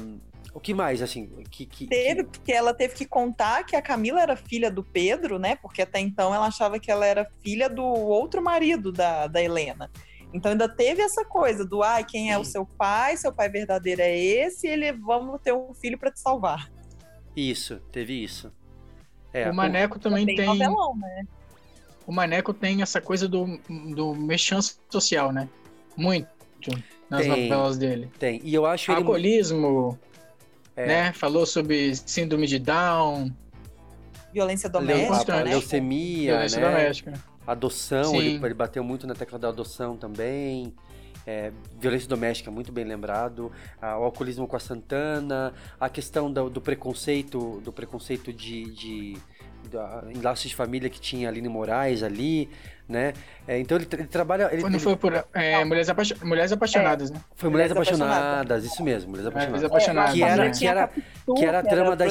o que mais assim, que, que Teve, porque ela teve que contar que a Camila era filha do Pedro, né? Porque até então ela achava que ela era filha do outro marido da, da Helena. Então ainda teve essa coisa do, ai, quem é o seu pai? Seu pai verdadeiro é esse, e ele, vamos ter um filho para te salvar. isso, teve isso. É, o Maneco também Bem tem. novelão, né? O Maneco tem essa coisa do, do mexança social, né? Muito nas Tem. novelas dele. tem. E eu acho ele Alcoolismo, É. né? Falou sobre síndrome de Down, Violência doméstica, né? leucemia, violência né? doméstica. Adoção, Sim. ele, ele bateu muito na tecla da adoção também. É, violência doméstica, muito bem lembrado. Ah, o alcoolismo com a Santana. A questão do, do preconceito, do preconceito de, de da, em laços de família que tinha Aline Moraes ali, né? É, então ele, ele trabalha. Ele, Quando ele- foi por é, mulheres, Apaixo- mulheres Apaixonadas, né? Foi Mulheres Mulheres Apaixonadas, Apaixonadas. isso mesmo, Mulheres Mulheres Apaixonadas. Que era, que era, que era a trama da.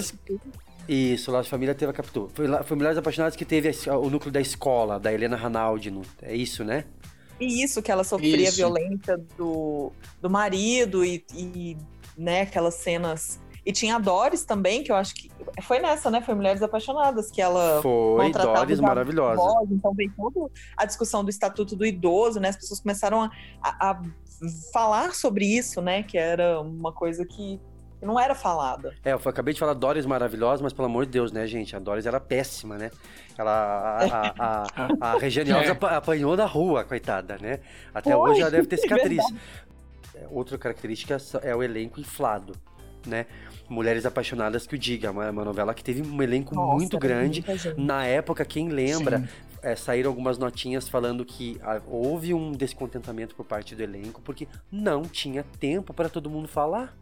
Isso, lá de família teve a Capitu. Foi, Mulheres Apaixonadas que teve a o núcleo da escola, da Helena Ranaldi. É isso, né? E isso, que ela sofria Isso. violência do, do marido e, e, né, aquelas cenas. E tinha a Doris também, que eu acho que. Foi nessa, né? Foi Mulheres Apaixonadas, que ela. Foi, Doris os maravilhosa. então veio toda a discussão do Estatuto do Idoso, né? As pessoas começaram a, a- a falar sobre isso, né? Que era uma coisa que não era falada. É, eu acabei de falar Doris maravilhosa, mas pelo amor de Deus, né, gente? A Doris era péssima, né? Ela, a, a, a, a Regiane Alves É. apa- apanhou na rua, coitada, né? Até Foi, hoje ela deve ter é cicatriz. É, Outra característica é o elenco inflado, né? Mulheres Apaixonadas que o diga, uma, uma novela que teve um elenco Nossa, muito grande. Na época, quem lembra, é, saíram algumas notinhas falando que ah, houve um descontentamento por parte do elenco, porque não tinha tempo para todo mundo falar.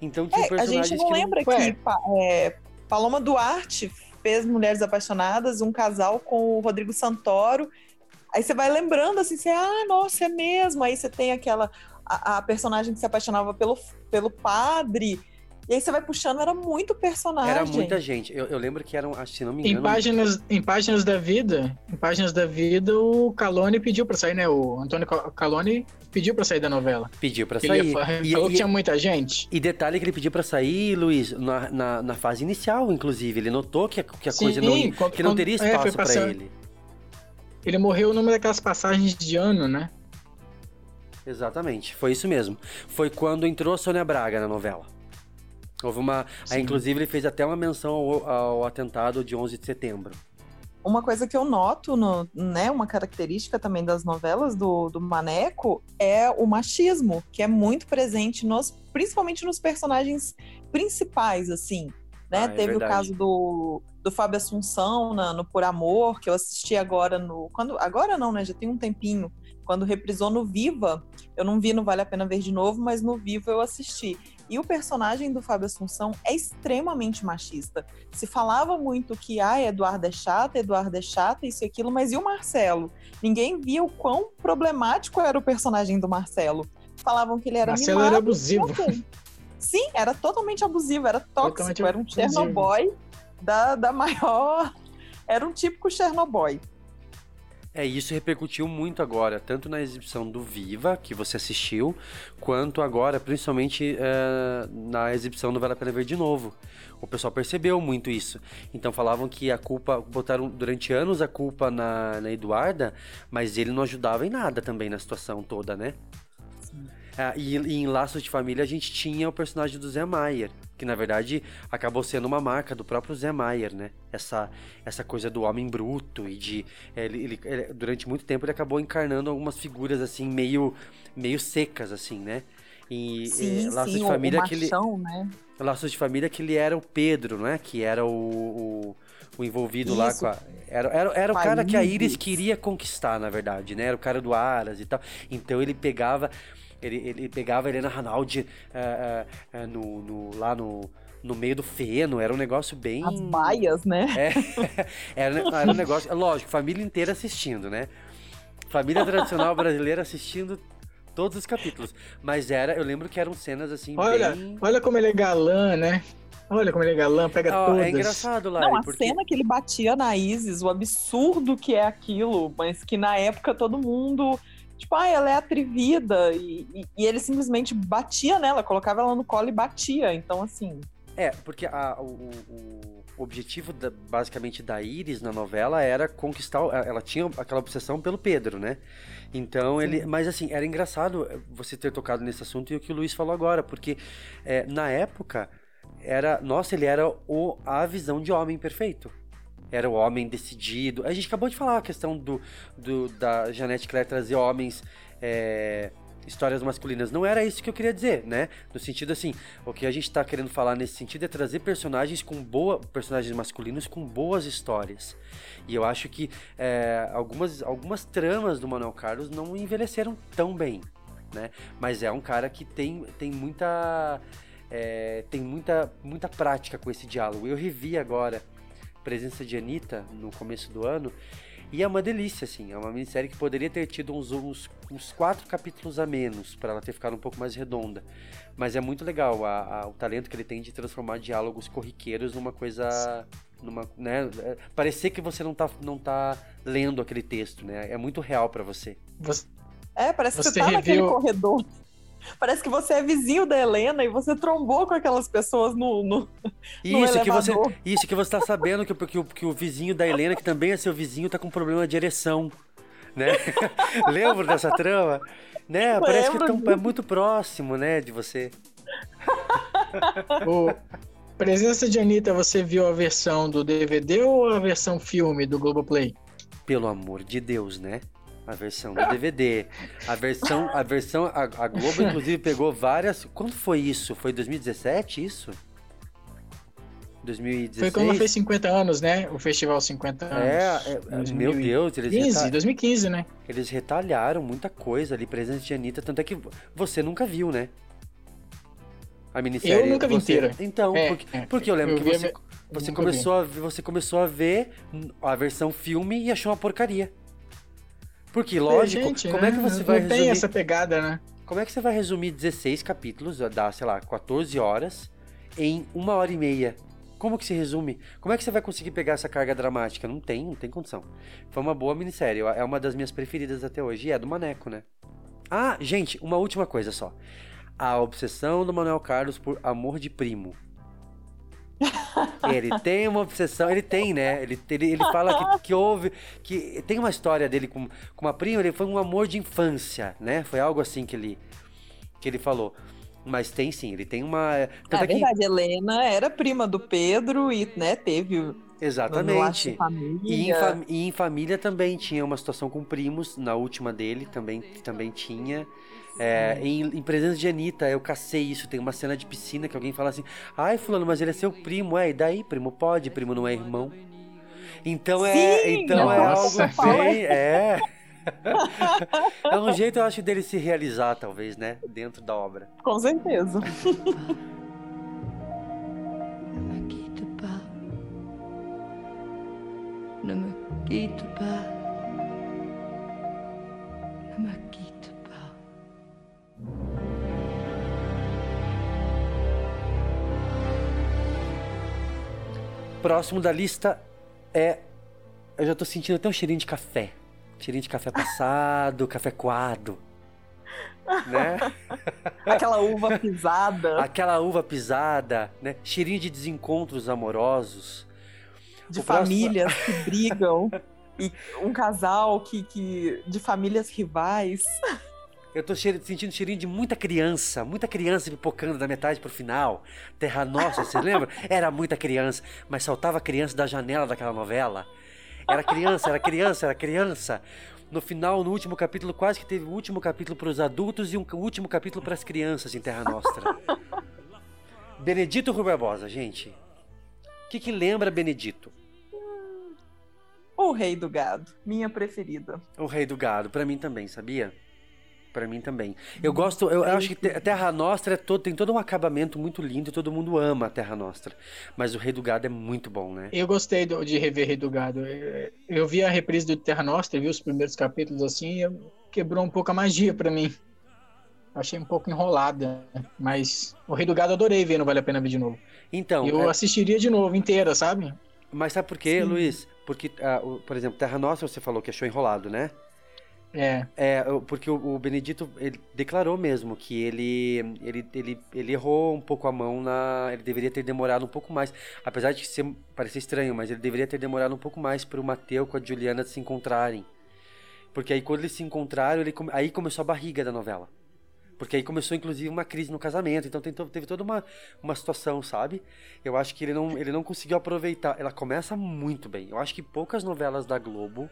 Então tinha É, a personagens gente não que lembra Ué. que é, Paloma Duarte fez Mulheres Apaixonadas, um casal com o Rodrigo Santoro. Aí você vai lembrando assim, você, ah, nossa, é mesmo. Aí você tem aquela a, a personagem que se apaixonava pelo, pelo padre. E aí você vai puxando, era muito personagem. Era muita gente. Eu, eu lembro que eram, acho que se não me Em engano. páginas, em páginas da vida, em páginas da vida, o Calone pediu pra sair, né? O Antônio Cal- Calone pediu pra sair da novela. Pediu pra Ele sair. fa- E, falou e- que tinha muita gente. e detalhe que ele pediu pra sair, Luiz, na, na, na fase inicial, inclusive. Ele notou que a, que a Sim, coisa não, quando- que não teria é, espaço pra passando. ele. Ele morreu numa daquelas passagens de ano, né? Exatamente, foi isso mesmo. Foi quando entrou a Sônia Braga na novela. Houve uma. Aí, inclusive, ele fez até uma menção ao, ao atentado de 11 de setembro. Uma coisa que eu noto, no, né, uma característica também das novelas do, do Maneco é o machismo, que é muito presente nos, principalmente nos personagens principais, assim. Né? Ah, é Teve verdade. o caso do, do Fábio Assunção na- no Por Amor, que eu assisti agora no. Quando, agora não, né? Já tem um tempinho. Quando reprisou no Viva, eu não vi, não vale a pena ver de novo, mas no Viva eu assisti. E o personagem do Fábio Assunção é extremamente machista. Se falava muito que, ah, Eduardo é chata, Eduardo é chata, isso e aquilo, mas e o Marcelo? Ninguém via o quão problemático era o personagem do Marcelo. Falavam que ele era Marcelo mimado. era abusivo. Sim, era totalmente abusivo, era tóxico, Totalmente era um abusivo. Chernobyl da, da maior. Era um típico Chernobyl. É, isso repercutiu muito agora, tanto na exibição do Viva, que você assistiu, quanto agora, principalmente é, na exibição do Vale a Pena Ver de Novo. O pessoal percebeu muito isso. Então falavam que a culpa, botaram durante anos a culpa na, na Eduarda, mas ele não ajudava em nada também na situação toda, né? Ah, e, e em Laços de Família a gente tinha o personagem do Zé Maier, que na verdade acabou sendo uma marca do próprio Zé Maier, né? Essa, essa coisa do homem bruto e de. Ele, ele- ele- durante muito tempo ele acabou encarnando algumas figuras assim, meio, meio secas, assim, né? E Sim, eh, Laços sim, de Família que ele. né? Laços de Família que ele era o Pedro, não é? Que era o, o, o envolvido lá Isso. com a. Era, era, era o cara que a. Iris queria conquistar, na verdade, né? Era o cara do Aras e tal. Então ele pegava. Ele, ele pegava a Helena Ranaldi ah, ah, ah, no, no- lá no, no meio do feno. Era um negócio bem. As baias, né? É, era, era um negócio. Lógico, família inteira assistindo, né? Família tradicional brasileira assistindo todos os capítulos. Mas era, eu lembro que eram cenas assim, Olha, bem. olha como ele é galã, né? Olha como ele é galã, pega Ó, todas. é engraçado, Lari, Não, a porque cena que ele batia na Isis, o absurdo que é aquilo, mas que na época todo mundo. Tipo, ah, ela é atrevida. E, e- e ele simplesmente batia nela, colocava ela no colo e batia. Então, assim. É, porque a- o, o- objetivo da- basicamente da Iris na novela era conquistar. Ela tinha aquela obsessão pelo Pedro, né? Então ele. Mas assim, era engraçado você ter tocado nesse assunto e o que o Luiz falou agora, porque é, na época era. Nossa, ele era o, a visão de homem perfeito. Era o homem decidido. A gente acabou de falar a questão do, do da Janete Claire trazer homens. é, histórias masculinas. Não era isso que eu queria dizer, né? No sentido assim, o que a gente tá querendo falar nesse sentido é trazer personagens com boa. personagens masculinos com boas histórias. E eu acho que é, algumas, algumas tramas do Manuel Carlos não envelheceram tão bem, né? Mas é um cara que tem, tem muita. é, tem muita, muita prática com esse diálogo. Eu revi agora presença de Anitta no começo do ano. E é uma delícia, assim. É uma minissérie que poderia ter tido uns, uns, uns quatro capítulos a menos para ela ter ficado um pouco mais redonda. Mas é muito legal a, a- o talento que ele tem de transformar diálogos corriqueiros numa coisa. Numa, né, é, parecer que você não tá, não tá lendo aquele texto, né? É muito real para você. Você, É, parece que Você você tá naquele reviu- corredor. Parece que você é vizinho da Helena e você trombou com aquelas pessoas no, no, no Isso que, você, isso que você tá sabendo que, o- que, o, que o vizinho da Helena, que também é seu vizinho, tá com problema de ereção. Né? Lembra dessa trama? Né? Parece que Lembro tão- é muito próximo, né, de você. o Presença de Anitta, você viu a versão do DVD ou a versão filme do Globoplay? Pelo amor de Deus, né? A versão do DVD. A versão, a versão, a, a Globo inclusive pegou várias. Quando foi isso? Foi 2017 isso? 2016? Foi quando fez 50 anos, né? O festival 50 anos. É, é, meu Deus, eles 15, reta- 2015, né? Eles retalharam muita coisa ali, presença de Anitta, tanto é que você nunca viu, né? A minissérie. Eu nunca vi você- inteira. Então, É, porque, é. porque eu lembro Eu que vi a você, você começou a você começou a ver a versão filme e achou uma porcaria. Porque, lógico, Gente, como é né? que você Não vai tem resumir... essa pegada, né? Como é que você vai resumir 16 capítulos, dá, sei lá, 14 horas, em uma hora e meia? Como que se resume? Como é que você vai conseguir pegar essa carga dramática? Não tem, não tem condição. Foi uma boa minissérie, é uma das minhas preferidas até hoje, e é do Maneco, né? Ah, gente, uma última coisa só. A obsessão do Manuel Carlos por amor de primo. Ele tem uma obsessão, ele tem, né? Ele, ele, ele fala que, que houve. que Tem uma história dele com, com uma prima, ele foi um amor de infância, né? Foi algo assim que ele, que ele falou. Mas tem sim, ele tem uma. tanto É é que- verdade, Helena era prima do Pedro e, né, teve. Exatamente. Família. E em, e em família também tinha uma situação com primos, na última dele também, também tinha. É, em, em presença de Anitta, eu cacei isso. Tem uma cena de piscina que alguém fala assim: Ai, Fulano, mas ele é seu primo. É, e daí? Primo pode, primo não é irmão. Então é, Sim! então é algo bem. É. é um jeito, eu acho, dele se realizar, talvez, né? Dentro da obra. Com certeza. Ne me quitte pas. Próximo da lista é. Eu já tô sentindo até um cheirinho de café. Cheirinho de café passado, café coado. Né? Aquela uva pisada Aquela uva pisada, né? Cheirinho de desencontros amorosos. de o próximo- famílias que brigam. E um casal que, que de famílias rivais. Eu tô cheiro- sentindo cheirinho de muita criança, muita criança pipocando da metade pro final. Terra Nossa, você lembra? Era muita criança, mas saltava criança da janela daquela novela. Era criança, era criança, era criança. No final, no último capítulo, quase que teve o último capítulo para os adultos e um último capítulo para as crianças em Terra Nostra. Benedito Rui Barbosa, gente. O que, que lembra Benedito? O Rei do Gado, minha preferida. O Rei do Gado, pra mim também, sabia? Pra mim também. Eu gosto, eu acho que a Terra Nostra é todo, tem todo um acabamento muito lindo e todo mundo ama a Terra Nostra. Mas o Rei do Gado é muito bom, né? Eu gostei do- de rever Rei do Gado. Eu, eu vi a reprise do Terra Nostra, vi os primeiros capítulos assim, e quebrou um pouco a magia pra mim. Achei um pouco enrolada, mas o Rei do Gado adorei ver, não vale a pena ver de novo. Então, eu é- assistiria de novo, inteira, sabe? mas sabe por quê, Sim. Luiz? Porque, ah, o- por exemplo, Terra Nostra você falou que achou enrolado, né? É. É, porque o, Benedito ele declarou mesmo que ele, ele, ele, ele errou um pouco a mão na. Ele deveria ter demorado um pouco mais. Apesar de ser, parecer estranho, mas ele deveria ter demorado um pouco mais para o Mateu com a Juliana se encontrarem. Porque aí quando eles se encontraram, ele, aí começou a barriga da novela. Porque aí começou, inclusive, uma crise no casamento. Então tem to- teve toda uma, uma situação, sabe? Eu acho que ele não, ele não conseguiu aproveitar. Ela começa muito bem. Eu acho que poucas novelas da Globo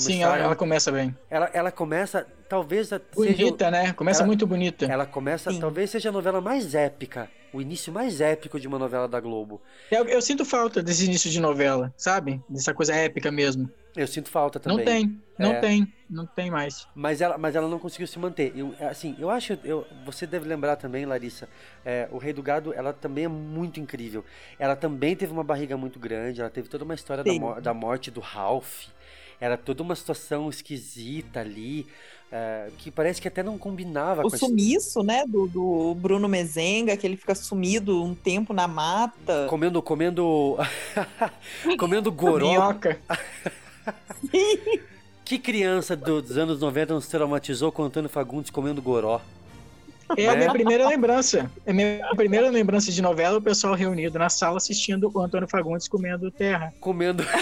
Sim, ela, ela começa bem. Ela, ela começa, talvez. a- Bonita, seja- né? Começa ela- muito bonita. Ela começa, talvez seja a novela mais épica, o início mais épico de uma novela da Globo. Eu, eu sinto falta desse início de novela, sabe? Dessa coisa épica mesmo. Eu sinto falta Não também. tem, não É. tem, não tem mais. Mas ela, mas ela não conseguiu se manter. Eu, assim, eu acho, eu, você deve lembrar também, Larissa, é, o Rei do Gado, ela também é muito incrível. Ela também teve uma barriga muito grande, ela teve toda uma história da, Sim. da morte do Ralph. Era toda uma situação esquisita ali, é, que parece que até não combinava O com sumiço, né, do, do Bruno Mezenga, que ele fica sumido um tempo na mata. Comendo, comendo. comendo goró. Minhoca. Que criança do- dos anos 90 nos traumatizou com o Antônio Fagundes comendo goró? É a Né? minha primeira lembrança. É a minha primeira lembrança de novela, o pessoal reunido na sala assistindo o Antônio Fagundes comendo terra. Comendo.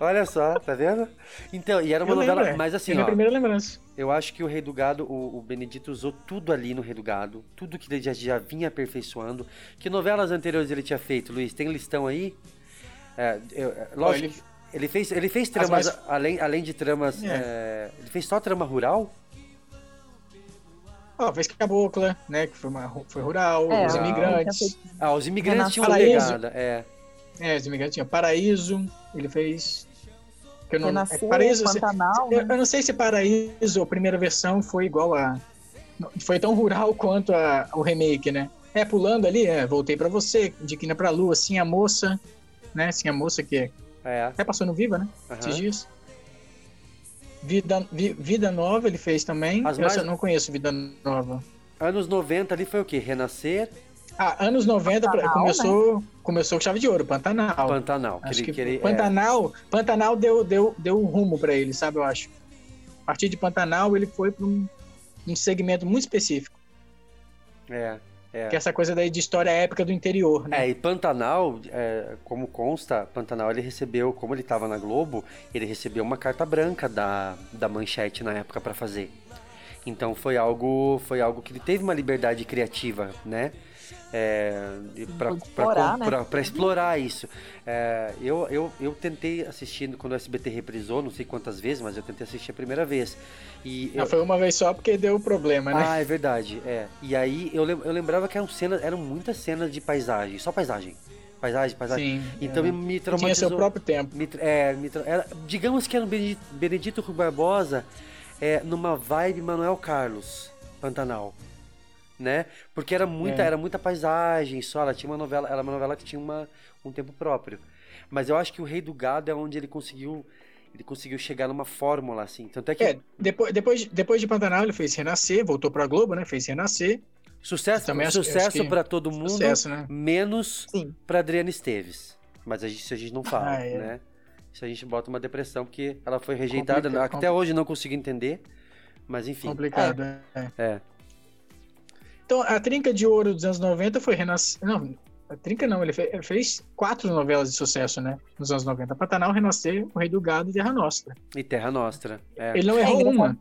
Olha só, tá vendo? Então, e era uma Eu novela, lembro, é. mas assim, É a minha ó, primeira lembrança. eu acho que o Rei do Gado, o, o Benedito usou tudo ali no Rei do Gado, tudo que ele já, já vinha aperfeiçoando. Que novelas anteriores ele tinha feito, Luiz? Tem listão aí? É, eu- é, lógico, ele- que ele fez, ele fez As tramas, mais- além, além de tramas, É. é, ele fez só trama rural? Ó, fez Cabocla, né? Que foi, uma, foi rural, É, os rural. imigrantes. Ah, os imigrantes tinham uma Paraíso. pegada, é. É, os imigrantes tinham Paraíso, ele fez. Que eu não, Renascer, é, Paraíso, se- Pantanal, eu, né? eu não sei se Paraíso, a primeira versão, foi igual a. Foi tão rural quanto a, o remake, né? É, pulando ali, é, voltei pra você, de quina pra lua, sim a moça, né? Sim a moça que É. até passou no Viva, né? Aham. Esses dias. Vida, Vi- Vida Nova ele fez também. As eu mais- não conheço Vida Nova. Anos 90 ali foi o quê? Renascer, Ah, anos 90 pra- Pantanal, começou, começou com chave de ouro, Pantanal. Pantanal. Acho que, que ele- é, Pantanal, Pantanal deu, deu, deu um rumo pra ele, sabe, eu acho. A partir de Pantanal ele foi pra um, um segmento muito específico, É, é. que é essa coisa daí de história épica do interior, né? É, e Pantanal, é, como consta, Pantanal ele recebeu, como ele estava na Globo, ele recebeu uma carta branca da, da Manchete na época para fazer. Então foi algo, foi algo que ele teve uma liberdade criativa, né? É, para explorar, né? explorar isso. É, eu, eu, eu tentei assistindo quando o SBT reprisou, não sei quantas vezes, mas eu tentei assistir a primeira vez. E Não, eu- foi uma vez só porque deu problema, né? ah, é verdade, é. E aí eu, lem- eu lembrava que eram cenas, eram muitas cenas de paisagem, só paisagem. Paisagem, paisagem. Sim. Então é. me, me Tinha traumatizou. seu próprio tempo. me é, me era- digamos que era um Benedito, Benedito Rui Barbosa é, numa vibe Manuel Carlos, Pantanal. Né? Porque era muita, É. era muita paisagem só, ela tinha uma novela, era uma novela que tinha uma, um tempo próprio. Mas eu acho que o Rei do Gado é onde ele conseguiu ele conseguiu chegar numa fórmula assim. Tanto é que É, depois, depois, depois de Pantanal ele fez Renascer, voltou pra Globo, né? Fez Renascer. Sucesso, Também acho- sucesso que- para todo mundo, Sucesso, né? menos para Adriana Esteves. Mas a gente, isso a gente não fala, Ah, é. né? Isso a gente bota uma depressão porque ela foi rejeitada. Complica- Até hoje não consigo entender, mas enfim. Complicado, é. É. Então, a trinca de ouro dos anos 90 foi Renascer. Não, a trinca não, ele fe- ele fez, quatro novelas de sucesso, né? Nos anos 90. Pantanal, Renascer, O Rei do Gado e Terra Nostra. E Terra Nostra. É. Ele não É errou engraçado. uma.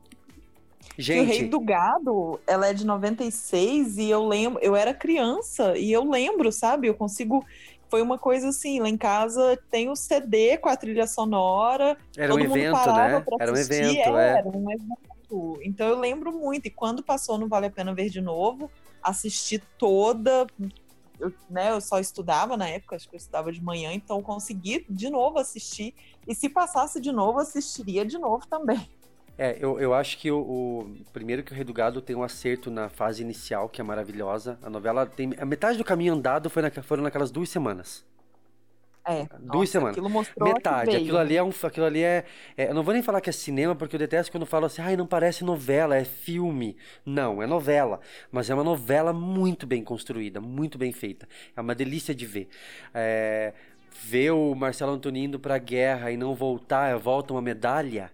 Que o Gente, Rei do Gado, ela é de 96 e eu lembro, eu era criança e eu lembro, sabe? Eu consigo. Foi uma coisa assim, lá em casa tem o CD com a trilha sonora. era um evento, parava né? pra Era um evento, é, é. Era um evento. Então eu lembro muito. E quando passou no Vale a Pena Ver de novo, assisti toda. Eu, né, eu só estudava na época, acho que eu estudava de manhã, então consegui de novo assistir. E se passasse de novo, assistiria de novo também. É, eu, eu acho que o, o- Primeiro que o Rei do Gado tem um acerto na fase inicial, que é maravilhosa. A novela tem. A metade do caminho andado foi na- foram naquelas duas semanas. É. Duas nossa, semanas. Aquilo Metade. Aquilo ali é um. Aquilo ali é, é- Eu não vou nem falar que é cinema, porque eu detesto quando falo assim, ai, não parece novela, é filme. Não, é novela. Mas é uma novela muito bem construída, muito bem feita. É uma delícia de ver. É, ver o Marcelo Antoni indo pra guerra e não voltar, volta uma medalha.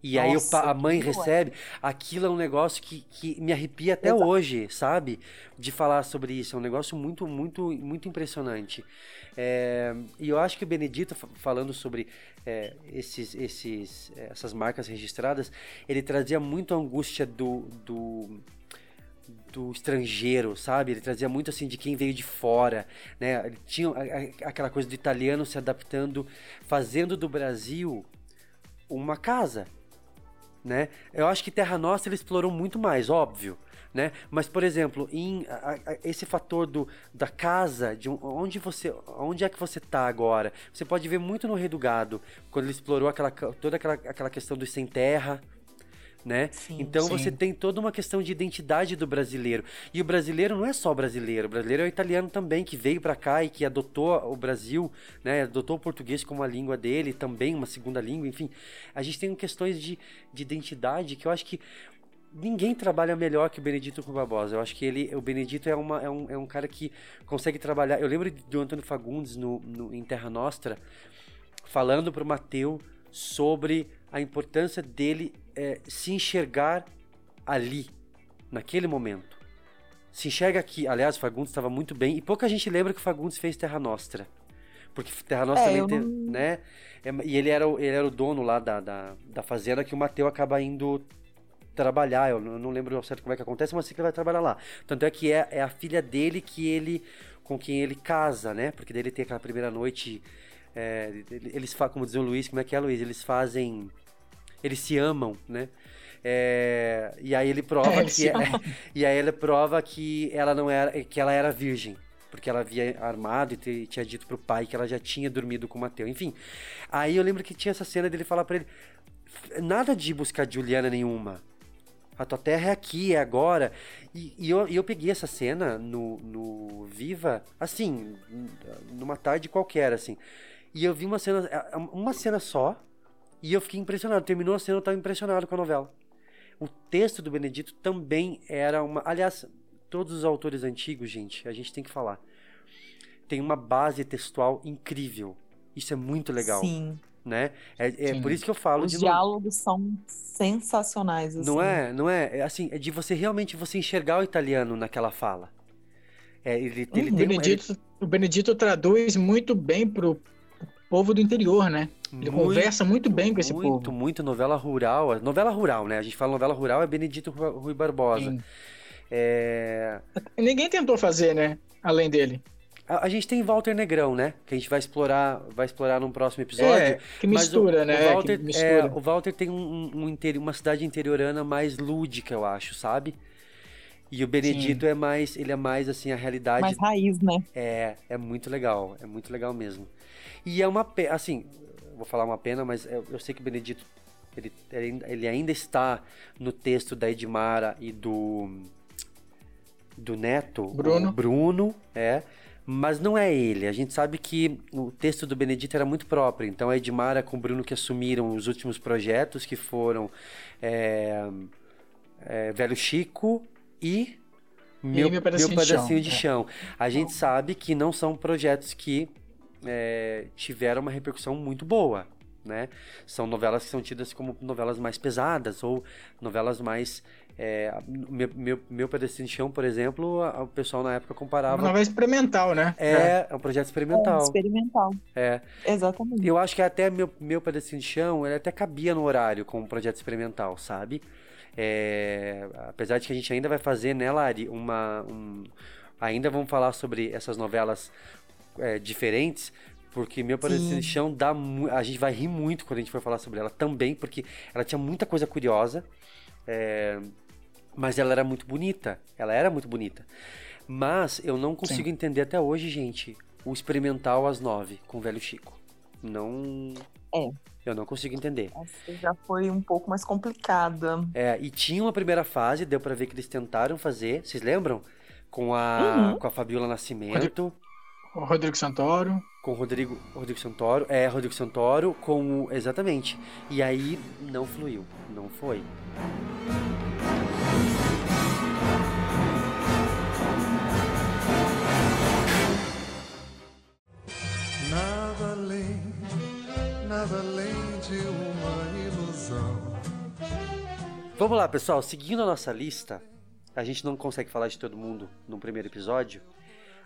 E aí o Nossa, a mãe é- recebe. Aquilo é um negócio que, que me arrepia até Exato. hoje, sabe? De falar sobre isso. É um negócio muito, muito, muito impressionante. É, e eu acho que o Benedito, fa- falando sobre é, esses, esses, essas marcas registradas, ele trazia muito a angústia do, do, do estrangeiro, sabe? Ele trazia muito assim de quem veio de fora, né? Ele tinha aquela coisa do italiano se adaptando, fazendo do Brasil uma casa, né? Eu acho que Terra Nostra ele explorou muito mais, óbvio, né? Mas por exemplo, em a- a- esse fator do da casa, de onde você, onde é que você tá agora? Você pode ver muito no Rei do Gado, quando ele explorou aquela toda aquela, aquela questão dos sem terra, né? então sim. você tem toda uma questão de identidade do brasileiro. E o brasileiro não é só brasileiro, o brasileiro é o italiano também que veio para cá e que adotou o Brasil, né? Adotou o português como a língua dele, também uma segunda língua, enfim. A gente tem questões de, de identidade que eu acho que ninguém trabalha melhor que o Benedito Rui Barbosa. Eu acho que ele, o Benedito é, uma, é, um, é um cara que consegue trabalhar. Eu lembro do Antônio Fagundes no, no, em Terra Nostra falando para o Mateu sobre a importância dele é, se enxergar ali, naquele momento. Se enxerga aqui. Aliás, o Fagundes estava muito bem. E pouca gente lembra que o Fagundes fez Terra Nostra. Porque Terra Nostra É, também tem, não- né? É, e ele era, o- ele era o dono lá da, da, da fazenda que o Mateu acaba indo trabalhar. Eu não lembro ao certo como é que acontece, mas sei que ele vai trabalhar lá. Tanto é que é, é a filha dele que ele com quem ele casa, né? Porque daí ele tem aquela primeira noite. é, ele- eles fa- como dizia o Luiz, como é que é, Luiz? Eles fazem. Eles se amam, né? É, e aí ele prova É, que é- e aí ele prova que ela não era que ela era virgem porque ela havia armado e tinha dito pro pai que ela já tinha dormido com o Mateu enfim aí eu lembro que tinha essa cena dele falar pra ele nada de buscar Juliana nenhuma a tua terra é aqui, é agora. E, e eu, eu peguei essa cena no, no Viva, assim, numa tarde qualquer, assim. E eu vi uma cena, uma cena só, e eu fiquei impressionado. Terminou a cena, eu tava impressionado com a novela. O texto do Benedito também era uma. Aliás, todos os autores antigos, gente, a gente tem que falar. Tem uma base textual incrível. Isso é muito legal. Sim. Né? É, é por isso que eu falo Os de. diálogos são sensacionais. Assim. Não é, não é, é assim, é de você realmente você enxergar o italiano naquela fala. É, ele, ele o, tem uma- Benedito, o Benedito traduz muito bem pro povo do interior, né? Ele Muito, conversa muito bem com esse muito, povo. muito novela rural. Novela rural, né? A gente fala novela rural é Benedito Rui Barbosa. É, Ninguém tentou fazer, né? Além dele. A, a gente tem Walter Negrão, né? Que a gente vai explorar, vai explorar num próximo episódio. É, que mistura, o, né? O Walter, que mistura. é, o Walter tem um, um, um interi- uma cidade interiorana mais lúdica, eu acho, sabe? E o Benedito é mais, ele é mais assim a realidade. Mais raiz, né? É, é muito legal, é muito legal mesmo. E é uma pena, assim, vou falar uma pena, mas eu, eu sei que o Benedito, ele, ele, ele ainda está no texto da Edmara e do do Neto, Bruno. o Bruno, é, mas não é ele. A gente sabe que o texto do Benedito era muito próprio, então a Edmara com o Bruno que assumiram os últimos projetos, que foram é, é, Velho Chico e meu, Meu Pedacinho meu de Chão, pedacinho de é. chão. A gente sabe que não são projetos que é, tiveram uma repercussão muito boa, né? São novelas que são tidas como novelas mais pesadas ou novelas mais é, meu, meu, meu pedacinho de chão, por exemplo, a- o pessoal na época comparava. Uma novela experimental, né? É, é um projeto experimental. É, experimental. É. Exatamente. Eu acho que até meu, meu pedacinho de chão, ele até cabia no horário como projeto experimental, sabe? É, apesar de que a gente ainda vai fazer, né, Lari, uma. um- ainda vamos falar sobre essas novelas é, diferentes, porque meu de chão dá. A gente vai rir muito quando a gente for falar sobre ela também, porque ela tinha muita coisa curiosa. é, mas ela era muito bonita. Ela era muito bonita. Mas eu não consigo entender até hoje, gente, o experimental às nove com o velho Chico. Não. É. Eu não consigo entender. Essa já foi um pouco mais complicada. É, e tinha uma primeira fase, deu pra ver que eles tentaram fazer, vocês lembram? Com a, Uhum. com a Fabiola Nascimento, O Rodrigo Santoro. com o Rodrigo, Rodrigo Santoro, é, Rodrigo Santoro, com o, exatamente. E aí não fluiu, não foi. Vamos lá, pessoal, seguindo a nossa lista, a gente não consegue falar de todo mundo no primeiro episódio.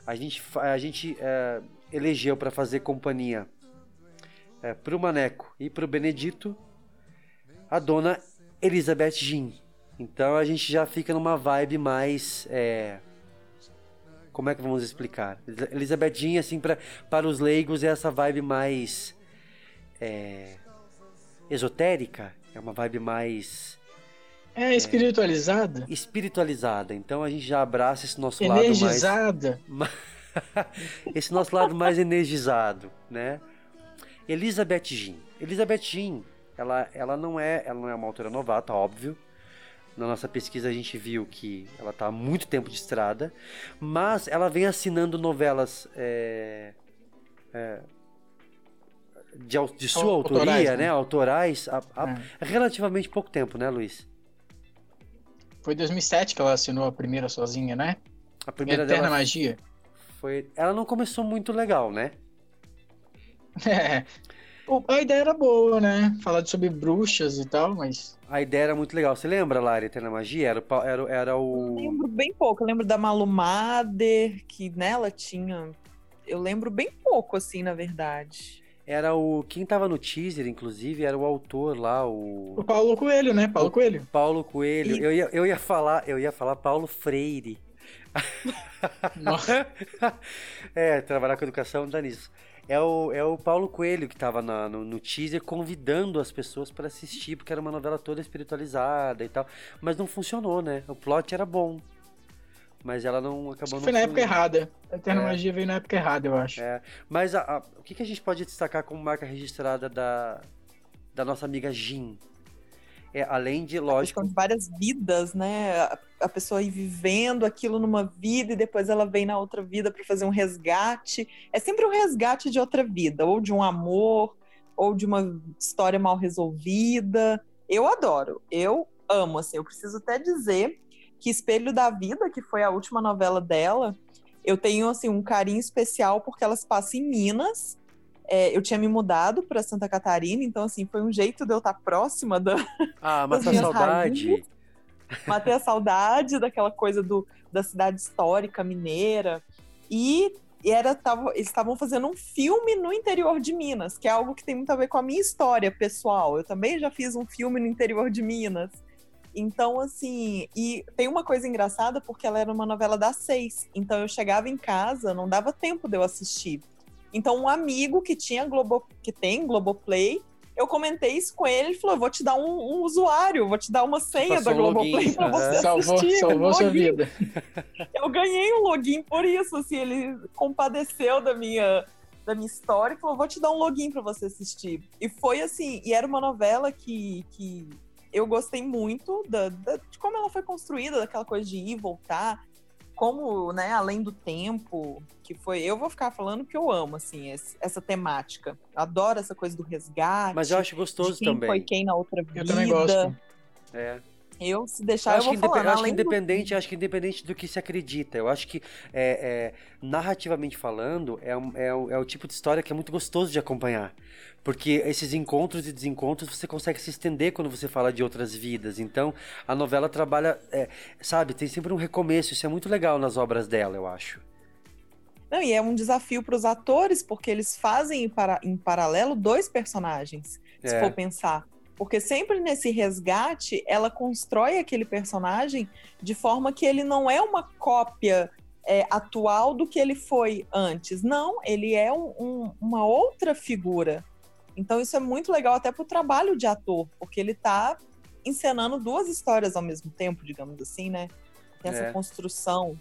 A gente, a gente é, elegeu para fazer companhia é, pro Maneco e pro Benedito a dona Elizabeth Jean. Então a gente já fica numa vibe mais. é, Como é que vamos explicar? Elizabeth Jean, assim, pra, para os leigos, é essa vibe mais. é, esotérica. É uma vibe mais. É espiritualizada. espiritualizada. Então a gente já abraça esse nosso lado Energizada. mais. esse nosso lado mais energizado, né? Elizabeth Jean. Elizabeth Jean, ela, ela, não é, ela não é uma autora novata, óbvio. Na nossa pesquisa a gente viu que ela está há muito tempo de estrada, mas ela vem assinando novelas é, é, de, de sua Autorais, autoria, né? né? Autorais, há, há relativamente pouco tempo, né, Luiz? Foi em 2007 que ela assinou a primeira sozinha, né? A primeira Eterna dela Magia. foi. Ela não começou muito legal, né? É. A ideia era boa, né? Falar sobre bruxas e tal, mas. A ideia era muito legal. Você lembra, Lari, Eterna Magia? Era, o era, era o. lembro bem pouco. Eu lembro da Malu Mader, que nela tinha. Eu lembro bem pouco, assim, na verdade. Era o. Quem tava no teaser, inclusive, era o autor lá, o. O Paulo Coelho, né? Paulo O Coelho. Paulo Coelho. E- Eu, ia, eu ia falar, eu ia falar Paulo Freire. é, trabalhar com educação dá nisso. É o, é o Paulo Coelho que tava na- no, no teaser convidando as pessoas para assistir, porque era uma novela toda espiritualizada e tal. Mas não funcionou, né? O plot era bom. Mas ela não acabou não Foi na época errada. A Eterna É. Magia veio na época errada, eu acho. É, mas a- a- o que, que a gente pode destacar como marca registrada da, da nossa amiga Jean? É, além de, lógico, de várias vidas, né? A- A pessoa ir vivendo aquilo numa vida e depois ela vem na outra vida para fazer um resgate. É sempre um resgate de outra vida, ou de um amor, ou de uma história mal resolvida. Eu adoro, eu amo, assim. Eu preciso até dizer que Espelho da Vida, que foi a última novela dela, eu tenho assim um carinho especial porque ela se passa em Minas. É, eu tinha me mudado para Santa Catarina, então assim foi um jeito de eu estar próxima da, Ah, mas das a saudade. raízes. Matei a saudade daquela coisa do, da cidade histórica mineira. E, e era, tava, eles estavam fazendo um filme no interior de Minas, que é algo que tem muito a ver com a minha história pessoal. Eu também já fiz um filme no interior de Minas. Então, assim, e tem uma coisa engraçada porque ela era uma novela das seis. Então eu chegava em casa, não dava tempo de eu assistir. Então, um amigo que tinha Globo, que tem Globoplay, eu comentei isso com ele, ele falou: "Eu vou te dar um, um usuário, vou te dar uma senha passou da um Globoplay login. pra você Aham. Salvou, assistir. salvou um sua vida. Eu ganhei um login por isso, assim, ele compadeceu da minha da minha história e falou: "Vou te dar um login para você assistir". E foi assim, e era uma novela que, que eu gostei muito da, da- de como ela foi construída, daquela coisa de ir e voltar, como, né, além do tempo, que foi, eu vou ficar falando que eu amo assim esse- essa temática. Eu adoro essa coisa do resgate. Mas eu acho gostoso de quem também. foi quem na outra vida. Eu também gosto. É. Eu se deixar eu, acho vou que, falando, acho que além do independente, acho que independente do que se acredita, eu acho que é, é, narrativamente falando é, é o- é o tipo de história que é muito gostoso de acompanhar, porque esses encontros e desencontros você consegue se estender quando você fala de outras vidas. Então a novela trabalha, é, sabe, tem sempre um recomeço. Isso é muito legal nas obras dela, eu acho. Não, e é um desafio para os atores, porque eles fazem em, para- em paralelo dois personagens, se É. for pensar. Porque sempre nesse resgate, ela constrói aquele personagem de forma que ele não é uma cópia é, atual do que ele foi antes. Não, ele é um- um- uma outra figura. Então isso é muito legal até para o trabalho de ator, porque ele está encenando duas histórias ao mesmo tempo, digamos assim, né? Tem essa É. construção.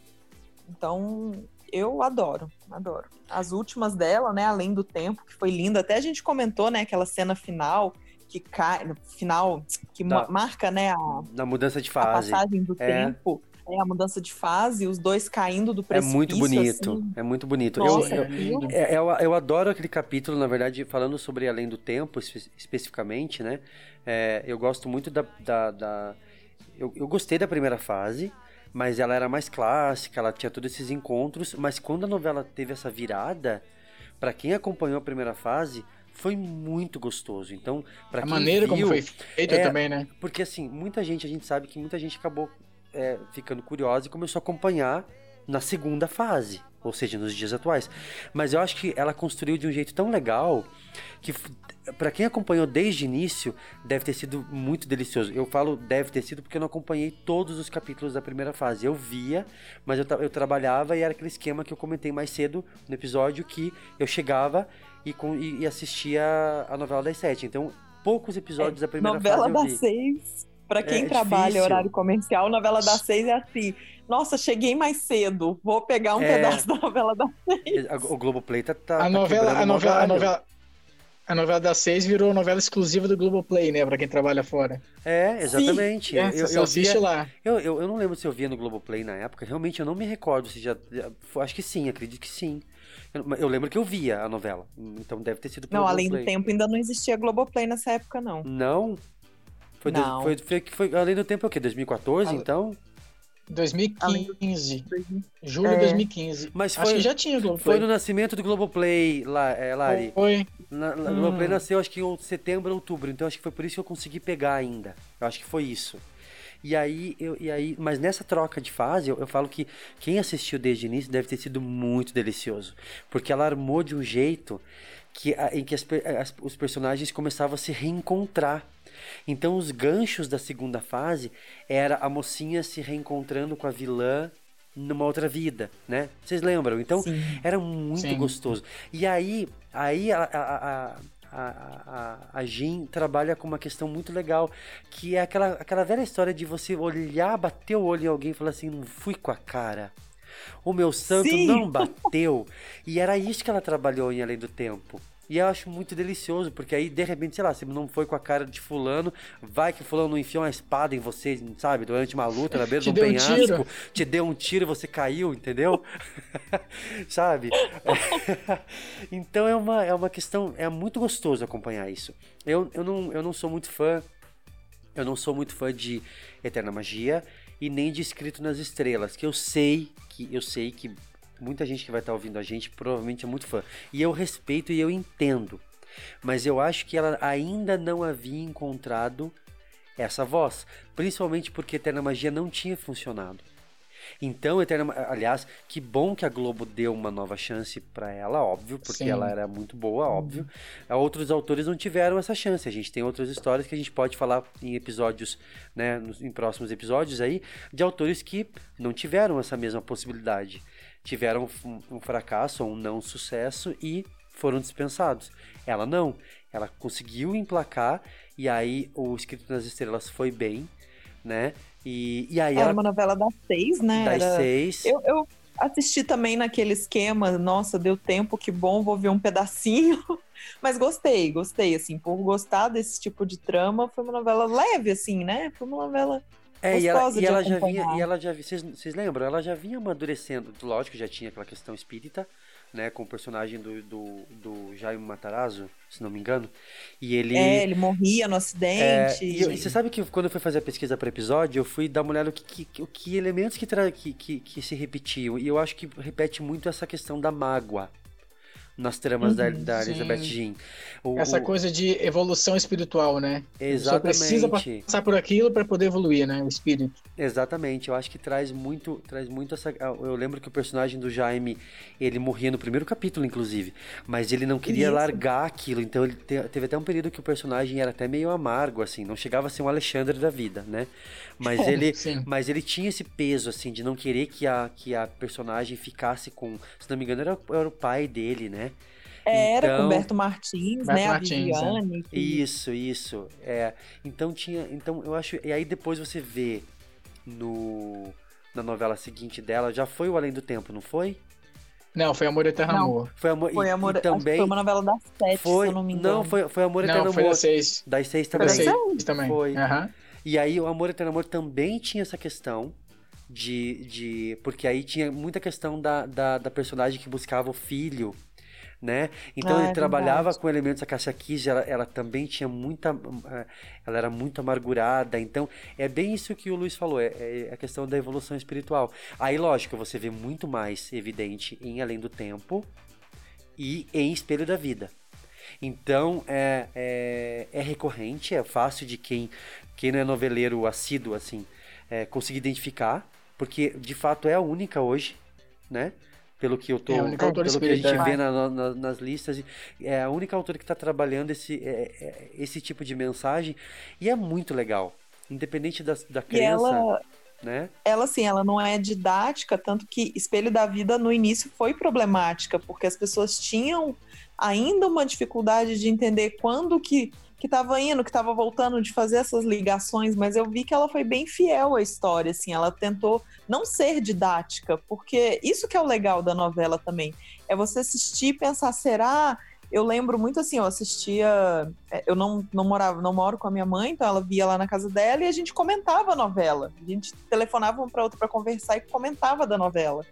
Então, eu adoro, adoro. As últimas dela, né, além do tempo, que foi linda. Até a gente comentou, né, aquela cena final que cai, no final que Tá. ma- marca, né, a, Na mudança de a fase. passagem do É. tempo, é a mudança de fase, os dois caindo do É precipício. muito bonito, assim. é muito bonito. Nossa, eu, aquilo- é- eu, eu adoro aquele capítulo, na verdade, falando sobre Além do Tempo, espe- especificamente, né? É, eu gosto muito da... da, da- eu, eu gostei da primeira fase, mas ela era mais clássica, ela tinha todos esses encontros, mas quando a novela teve essa virada, pra quem acompanhou a primeira fase, foi muito gostoso. Então, para A maneira como viu, foi feita é, também, né? Porque assim, muita gente, a gente sabe que muita gente acabou é, ficando curiosa e começou a acompanhar na segunda fase. ou seja, nos dias atuais. Mas eu acho que ela construiu de um jeito tão legal que para quem acompanhou desde o início, deve ter sido muito delicioso. Eu falo deve ter sido porque eu não acompanhei todos os capítulos da primeira fase. Eu via, mas eu, eu trabalhava e era aquele esquema que eu comentei mais cedo no episódio que eu chegava e, com, e, e assistia a novela das sete. Então, poucos episódios É, da primeira novela fase eu vi. das seis, pra quem É trabalha difícil. horário comercial, novela das seis é assim. Nossa, cheguei mais cedo, vou pegar um É. pedaço da novela das seis. A- O Globoplay tá, tá, A tá novela, a novela, a novela, a novela das seis virou novela exclusiva do Globoplay, né? Pra quem trabalha fora. É, exatamente. Sim, é, você só assiste lá. Eu, eu, eu não lembro se eu via no Globoplay na época. Realmente eu não me recordo se já. acho que sim, acredito que sim. Eu, eu lembro que eu via a novela. Então deve ter sido pelo Não, além do Globoplay. tempo ainda não existia Globoplay nessa época, não. Não? Foi, dois- Não. foi, foi, foi, além do tempo é o quê? 2014, então? 2015. Julho de É. 2015. Mas Acho foi- que já tinha Globoplay. Foi no nascimento do Globoplay, lá, é, Lari. Foi. Na- Hum. Globoplay nasceu acho que em setembro, outubro. Então acho que foi por isso que eu consegui pegar ainda. Eu acho que foi isso. E aí, eu, e aí, mas nessa troca de fase, eu, eu falo que quem assistiu desde o início deve ter sido muito delicioso. Porque ela armou de um jeito que, em que as as- os personagens começavam a se reencontrar. Então os ganchos da segunda fase era a mocinha se reencontrando com a vilã numa outra vida, né? Vocês lembram? Então era muito Sim. gostoso. E aí, aí a, a, a, a, a, a Jean trabalha com uma questão muito legal, que é aquela, aquela velha história de você olhar, bater o olho em alguém e falar assim, não fui com a cara. O meu santo Sim. não bateu. E era isso que ela trabalhou em Além do Tempo. E eu acho muito delicioso, porque aí, de repente, sei lá, você não foi com a cara de fulano, vai que fulano enfiou uma espada em você, sabe, durante uma luta na beira de um um penhasco, tiro. te deu um tiro e você caiu, entendeu? sabe? então é uma, é uma questão, é muito gostoso acompanhar isso. Eu, eu, não, eu não sou muito fã, eu não sou muito fã de Eterna Magia e nem de Escrito nas Estrelas, que eu sei que eu sei que muita gente que vai estar ouvindo a gente provavelmente é muito fã. E eu respeito e eu entendo. Mas eu acho que ela ainda não havia encontrado essa voz, principalmente porque Eterna Magia não tinha funcionado. Então, Eterna, aliás, que bom que a Globo deu uma nova chance para ela, óbvio, porque Sim. ela era muito boa, óbvio. Outros autores não tiveram essa chance. A gente tem outras histórias que a gente pode falar em episódios, né, em próximos episódios aí, de autores que não tiveram essa mesma possibilidade. Tiveram um, fracasso ou um não sucesso e foram dispensados. Ela não. Ela conseguiu emplacar e aí o Escrito nas Estrelas foi bem, né? E, e aí Era ela uma novela das seis, né? Das Era- seis. Eu, eu assisti também naquele esquema, nossa, deu tempo, que bom, vou ver um pedacinho. Mas gostei, gostei, assim, por gostar desse tipo de trama, foi uma novela leve, assim, né? Foi uma novela É, e ela, e ela já vinha, e ela já vocês, vocês lembram? Ela já vinha amadurecendo, lógico, já tinha aquela questão espírita, né, com o personagem do, do, do Jaime Matarazzo, se não me engano, e ele... É, ele morria no É, acidente. e, eu- e você sabe que quando eu fui fazer a pesquisa para episódio, eu fui dar uma olhada no que, que, o que elementos que, tra- que, que, que se repetiam. E eu acho que repete muito essa questão da mágoa nas tramas da, Uhum, da sim. Elizabeth Jean. O- Essa o- coisa de evolução espiritual, né? Exatamente. precisa passar por aquilo para poder evoluir, né? O espírito. Exatamente, eu acho que traz muito, traz muito essa. Eu lembro que o personagem do Jaime, ele morria no primeiro capítulo, inclusive, mas ele não queria Isso. largar aquilo, então ele te- teve até um período que o personagem era até meio amargo, assim, não chegava a ser um Alexandre da vida, né? Mas ele, Sim. mas ele tinha esse peso, assim, de não querer que a, que a personagem ficasse com, se não me engano, era, era o pai dele, né? Era com Então- Berto Martins, Berto né? Martins, é. a Viviane. que- Isso, isso. É, então tinha, então eu acho, e aí depois você vê no na novela seguinte dela, já foi o Além do Tempo, não foi? Não, foi Amor Eterno Não. Amor. Foi amor, Foi e- amor, e, que também foi uma novela das sete, foi, se eu não me engano. não, foi foi Amor Eterno Não, foi Amor. das seis. Das seis também. das seis também. Foi. Aham. E aí o Amor Eterno Amor também tinha essa questão de, de porque aí tinha muita questão da, da, da personagem que buscava o filho, né? Então Ah, ele é trabalhava verdade. com elementos a Cássia Kiss, ela, ela também tinha muita eh, ela era muito amargurada, então é bem isso que o Luiz falou, é, é a questão da evolução espiritual. Aí lógico, você vê muito mais evidente em Além do Tempo e em Espelho da Vida. Então é, é, é recorrente, é fácil de quem, quem não é noveleiro assíduo assim é, conseguir identificar, porque de fato é a única hoje, né? pelo que eu tô, É a única autora pelo que a gente espírita. vê na- na- nas listas, é a única autora que está trabalhando esse, é- é- esse tipo de mensagem e é muito legal, independente da, da E crença, ela, né? ela assim, ela não é didática, tanto que Espelho da Vida no início foi problemática, porque as pessoas tinham ainda uma dificuldade de entender quando que que estava indo, que estava voltando de fazer essas ligações, mas eu vi que ela foi bem fiel à história, assim, ela tentou não ser didática, porque isso que é o legal da novela também, é você assistir e pensar, será? Eu lembro muito assim, eu assistia, é, eu não, não morava, não moro com a minha mãe, então ela via lá na casa dela e a gente comentava a novela. A gente telefonava um para outro para conversar e comentava da novela.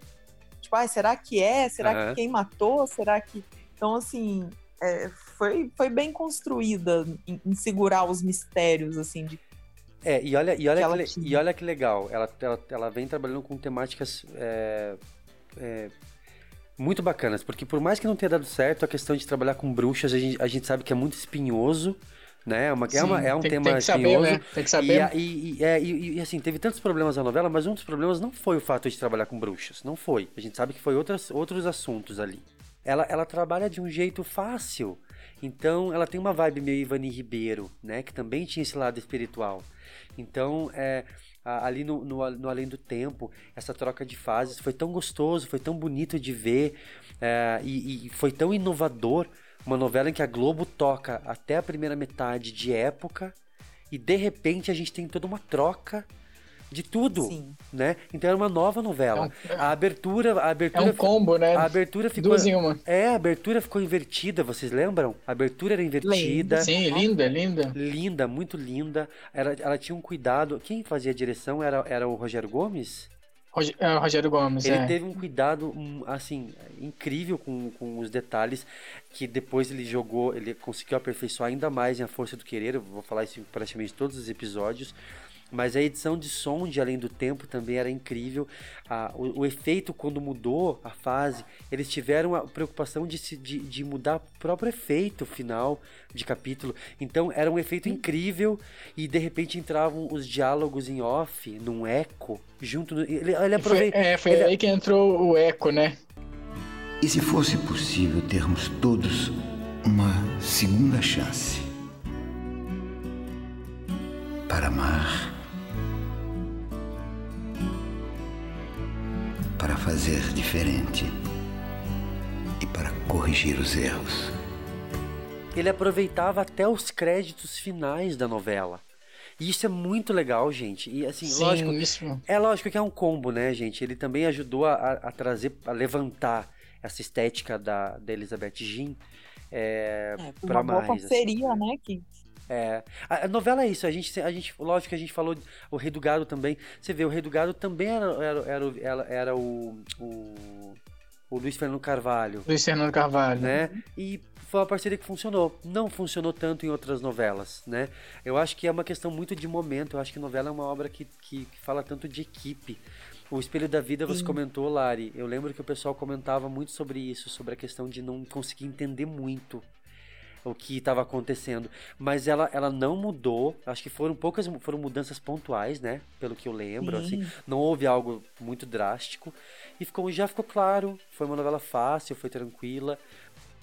Tipo, ah, será que é? Será Aham. que quem matou? Será que então assim, é, foi, foi bem construída em, em segurar os mistérios assim de É, e olha, e olha, que que, e olha que legal, ela, ela, ela vem trabalhando com temáticas é, é, muito bacanas, porque por mais que não tenha dado certo, a questão de trabalhar com bruxas, a gente, a gente sabe que é muito espinhoso, né? É, uma, é, uma- Sim, é um tem- tema tem que saber, espinhoso. né? Tem que saber. E, a- e, e, é, e- e, assim, teve tantos problemas na novela, mas um dos problemas não foi o fato de trabalhar com bruxas, não foi. A gente sabe que foi outras, outros assuntos ali. Ela, ela trabalha de um jeito fácil. Então, ela tem uma vibe meio Ivani Ribeiro, né? Que também tinha esse lado espiritual. Então, é, ali no, no, no Além do Tempo, essa troca de fases foi tão gostoso, foi tão bonito de ver é, e, e foi tão inovador. Uma novela em que a Globo toca até a primeira metade de época e de repente a gente tem toda uma troca de tudo, né? Então era uma nova novela. a abertura, a abertura É um combo, né? A abertura ficou Duas em uma. É, a abertura ficou invertida, vocês lembram? A abertura era invertida. Sim, linda, linda. Linda, muito linda. Ela, ela tinha um cuidado. Quem fazia a direção era, era o Rogério Gomes? É, Rogério Gomes, Ele é. teve um cuidado, um, assim, incrível com, com os detalhes, que depois ele jogou, ele conseguiu aperfeiçoar ainda mais em A Força do Querer, eu vou falar isso em praticamente todos os episódios, mas a edição de som de Além do Tempo também era incrível, Ah, o, o efeito quando mudou a fase, eles tiveram a preocupação de, se, de, de mudar o próprio efeito final de capítulo, então era um efeito incrível, e de repente entravam os diálogos em off, num eco, junto, no, ele, ele Foi, aproveita... é, foi ele- aí que entrou o eco, né? E se fosse possível termos todos uma segunda chance? Para amar, para fazer diferente e para corrigir os erros? ele aproveitava até os créditos finais da novela. E isso é muito legal, gente. E assim, Sim, lógico. isso. É lógico que é um combo, né, gente? Ele também ajudou a, a trazer, a levantar essa estética da, da Elizabeth Jean é, uma para boa mais. assim. parceria, né? Que É, a, a novela é isso, a gente, a gente, lógico que a gente falou, o Rei do Gado também, você vê, o Rei do Gado também era, era, era, era o, o, o Luiz Fernando Carvalho, Luiz Fernando Carvalho. né, e foi uma parceria que funcionou, não funcionou tanto em outras novelas, né, eu acho que é uma questão muito de momento, eu acho que novela é uma obra que, que, que fala tanto de equipe, o Espelho da Vida você Sim. comentou, Lari, eu lembro que o pessoal comentava muito sobre isso, sobre a questão de não conseguir entender muito o que estava acontecendo. Mas ela, ela não mudou. Acho que foram poucas foram mudanças pontuais, né? Pelo que eu lembro. Sim. Assim, não houve algo muito drástico. E ficou, já ficou claro. Foi uma novela fácil, foi tranquila.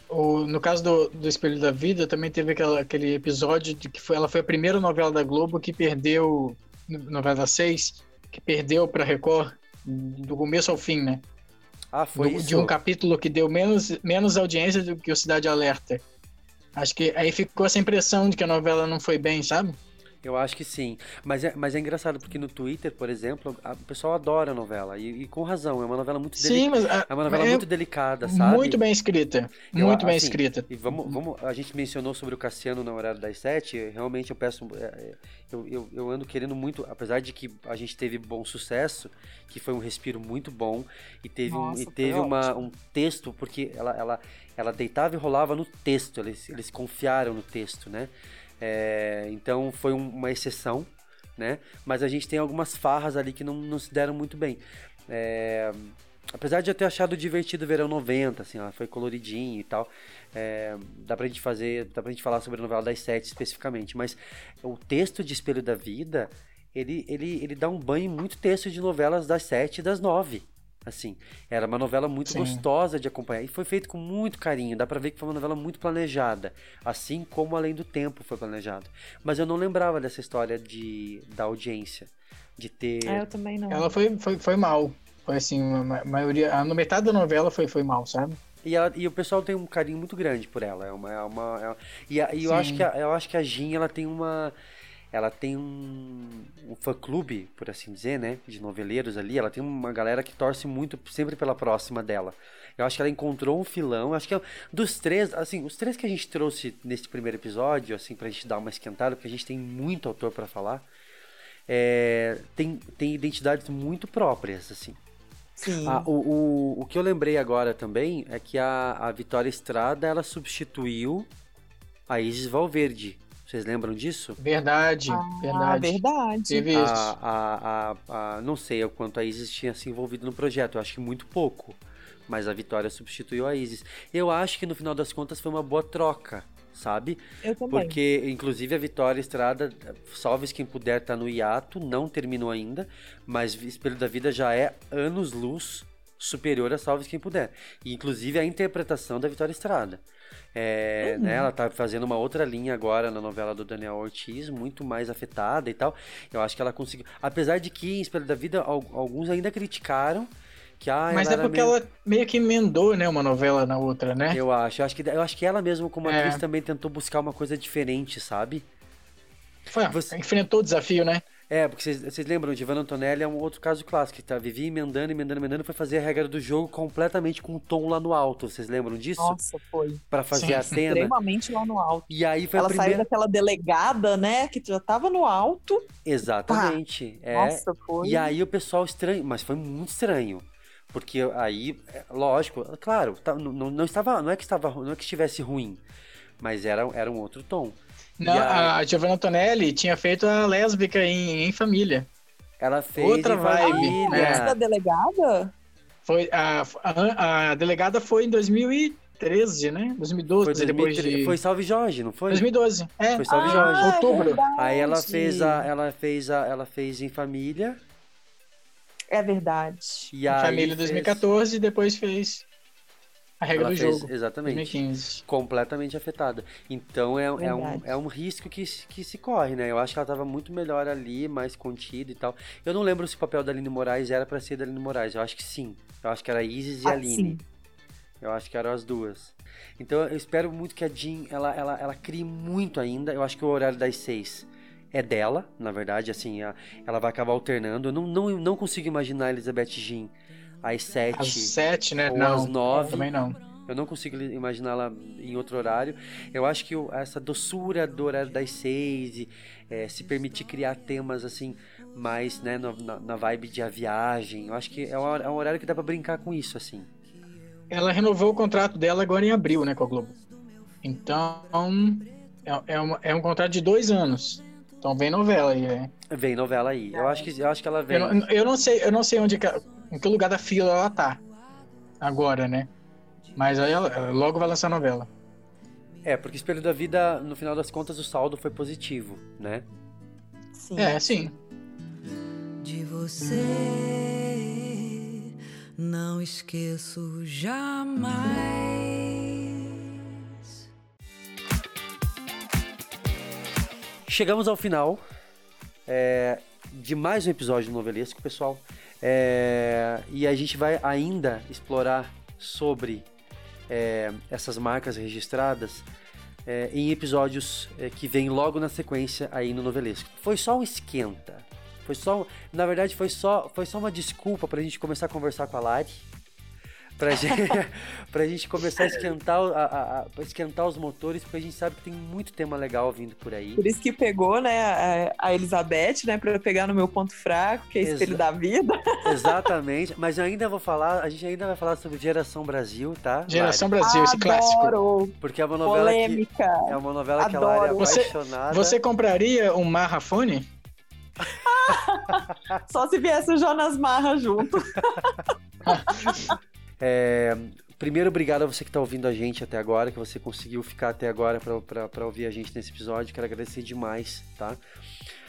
O, no caso do, do Espelho da Vida, também teve aquela, aquele episódio de que foi, ela foi a primeira novela da Globo que perdeu, novela das seis, que perdeu pra Record do começo ao fim, né? Ah, foi Do- isso. De um capítulo que deu menos, menos audiência do que o Cidade Alerta. Acho que aí ficou essa impressão de que a novela não foi bem, sabe? Eu acho que sim. Mas é, mas é engraçado porque no Twitter, por exemplo, a- o pessoal adora a novela. E, e com razão. É uma novela muito Sim, mas a- É uma novela é muito delicada, sabe? Muito bem escrita. Eu, muito bem assim, escrita. E vamos, vamos, a gente mencionou sobre o Cassiano no horário das sete. Realmente eu peço. é, é, Eu, eu, eu ando querendo muito, apesar de que a gente teve bom sucesso, que foi um respiro muito bom, e teve, um, Nossa, e foi teve uma, um texto, porque ela, ela, ela deitava e rolava no texto, eles, eles confiaram no texto, né? É, então foi um- uma exceção, né? Mas a gente tem algumas farras ali que não, não se deram muito bem. É, apesar de eu ter achado divertido o Verão 90, assim, ela foi coloridinho e tal. é, dá pra gente fazer, dá pra gente falar sobre a novela das sete especificamente, mas o texto de Espelho da Vida, ele, ele, ele dá um banho muito texto de novelas das sete e das nove. Assim, era uma novela muito Sim. gostosa de acompanhar e foi feito com muito carinho. Dá pra ver que foi uma novela muito planejada, assim como Além do Tempo foi planejado. Mas eu não lembrava dessa história de da audiência, de ter. É, eu também não. Ela foi, foi, foi mal. Foi assim, a ma- maioria. A no metade da novela foi, foi mal, sabe? E, ela- e o pessoal tem um carinho muito grande por ela. É uma, é uma, é uma- e a- e eu acho que a, eu acho que a Jean ela tem uma ela tem um, um fã clube, por assim dizer, né, de noveleiros ali. Ela tem uma galera que torce muito sempre pela próxima dela. Eu acho que ela encontrou um filão. Eu acho que é- dos três, assim, os três que a gente trouxe nesse primeiro episódio, assim, pra gente dar uma esquentada, porque a gente tem muito autor pra falar. é, tem, tem identidades muito próprias, assim. Sim. Ah, o, o, o que eu lembrei agora também é que a, a Vitória Estrada ela substituiu a Isis Valverde. Vocês lembram disso? Verdade, verdade. verdade. Teve isso. A, a, a, a- não sei o quanto a Isis tinha se envolvido no projeto, eu acho que muito pouco. Mas a Vitória substituiu a Isis. Eu acho que no final das contas foi uma boa troca, sabe? Eu também. Porque, inclusive, a Vitória Estrada, salves quem puder, tá no hiato, não terminou ainda, mas Espelho da Vida já é anos-luz superior a Salves Quem Puder. E, inclusive, a interpretação da Vitória Estrada. É, Uhum. né, ela tá fazendo uma outra linha agora na novela do Daniel Ortiz, muito mais afetada e tal. Eu acho que ela conseguiu. Apesar de que em Espelho da Vida, al- alguns ainda criticaram que ah, Mas é porque meio- ela meio que emendou, né, uma novela na outra, né? Eu acho. Eu acho que, eu acho que ela mesma, como É. atriz, também tentou buscar uma coisa diferente, sabe? Foi, Enfrentou o desafio, né? É, porque vocês, lembram, de Ivana Antonelli é um outro caso clássico, que tá, vivia emendando, emendando, emendando, foi fazer a regra do jogo completamente com o tom lá no alto. Vocês lembram disso? Nossa, foi. Pra fazer Sim, a cena. Extremamente lá no alto. E aí foi Ela a saiu primeira. daquela delegada, né? Que já tava no alto. Exatamente. É. Nossa, foi. E aí o pessoal estranho, mas foi muito estranho. Porque aí, é, lógico, claro, tá- não, não- não estava, não é que estava, não é que estivesse ruim, mas era, era um outro tom. Não, aí- a Giovanna Antonelli tinha feito a lésbica em, em família. Ela fez Outra em vibe. família. Antes da delegada? Foi, a, a, a delegada foi em 2013, né? 2012, Foi, depois 2013, de... foi Salve Jorge, não foi? 2012, é. Foi Salve Ah, Jorge. é Outubro. verdade. Aí ela fez a, ela fez a, ela fez em família. É verdade. E Em família fez- 2014 e depois fez a regra Ela do fez- jogo. Exatamente. 2015. Completamente afetada. Então é, é, um, é um risco que, se- que se corre, né? Eu acho que ela tava muito melhor ali, mais contida e tal. Eu não lembro se o papel da Aline Moraes era pra ser da Aline Moraes. Eu acho que sim. Eu acho que era Isis e Ah, Aline. sim. Eu acho que eram as duas. Então eu espero muito que a Jean ela, ela, ela crie muito ainda. Eu acho que o horário das seis é dela, na verdade, assim, a- ela vai acabar alternando. Eu não, não, não consigo imaginar a Elizabeth Jean às sete. Às sete, né? Ou Não, às nove. também não. Eu não consigo imaginá-la em outro horário. Eu acho que essa doçura do horário das seis, e, eh, se permitir criar temas assim, mais né, na, na vibe de a viagem, eu acho que é um, é um horário que dá pra brincar com isso, assim. Ela renovou o contrato dela agora em abril, né, com a Globo. Então, é, é, uma- é um contrato de dois anos. Então vem novela aí, né? Vem novela aí. Eu acho que, eu acho que ela vem. Eu, não- eu não sei, eu não sei onde em que lugar da fila ela tá agora, né? Mas aí ela, ela logo vai lançar a novela. É, porque Espelho da Vida, no final das contas, o saldo foi positivo, né? Sim. É, sim. De você não esqueço jamais. Chegamos ao final é, de mais um episódio do Novelesco, pessoal. É, e a gente vai ainda explorar sobre é, essas marcas registradas é, em episódios é, que vêm logo na sequência aí no Novelesco. Foi só um esquenta. Foi só, na verdade, foi só, foi só uma desculpa pra gente começar a conversar com a Lari. Pra gente, pra gente começar a esquentar, a, a- a- esquentar os motores, porque a gente sabe que tem muito tema legal vindo por aí. Por isso que pegou, né, a, a Elizabeth, né, pra eu pegar no meu ponto fraco, que é espelho Exa- da vida. Exatamente, mas eu ainda vou falar, a gente ainda vai falar sobre Geração Brasil, tá? Geração Lari? Brasil, esse clássico. Adoro. Porque é uma novela Polêmica. que é uma novela que a Lari é Adoro. Você, apaixonada. você compraria um Marrafone? Só se viesse o Jonas Marra junto. É, primeiro, obrigado a você que está ouvindo a gente até agora, que você conseguiu ficar até agora para ouvir a gente nesse episódio. Quero agradecer demais, tá?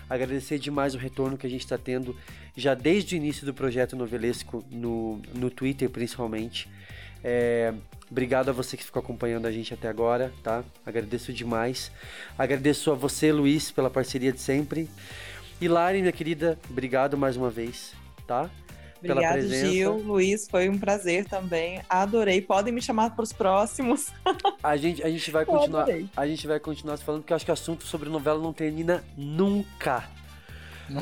Agradecer demais o retorno que a gente está tendo já desde o início do projeto novelesco no, no Twitter, principalmente. É, obrigado a você que ficou acompanhando a gente até agora, tá? Agradeço demais. Agradeço a você, Luiz, pela parceria de sempre. E Lari, minha querida, obrigado mais uma vez, tá? Pela Obrigado, presença. Gil. Luiz, foi um prazer também. Adorei. Podem me chamar para os próximos. A gente, a gente vai continuar, a gente vai continuar se falando porque eu acho que assunto sobre novela não termina nunca.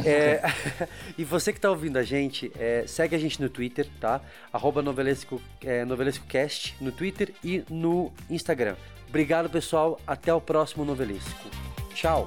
É, e você que tá ouvindo a gente, é, segue a gente no Twitter, tá? Arroba Novelesco, é, NovelescoCast no Twitter e no Instagram. Obrigado, pessoal. Até o próximo Novelesco. Tchau.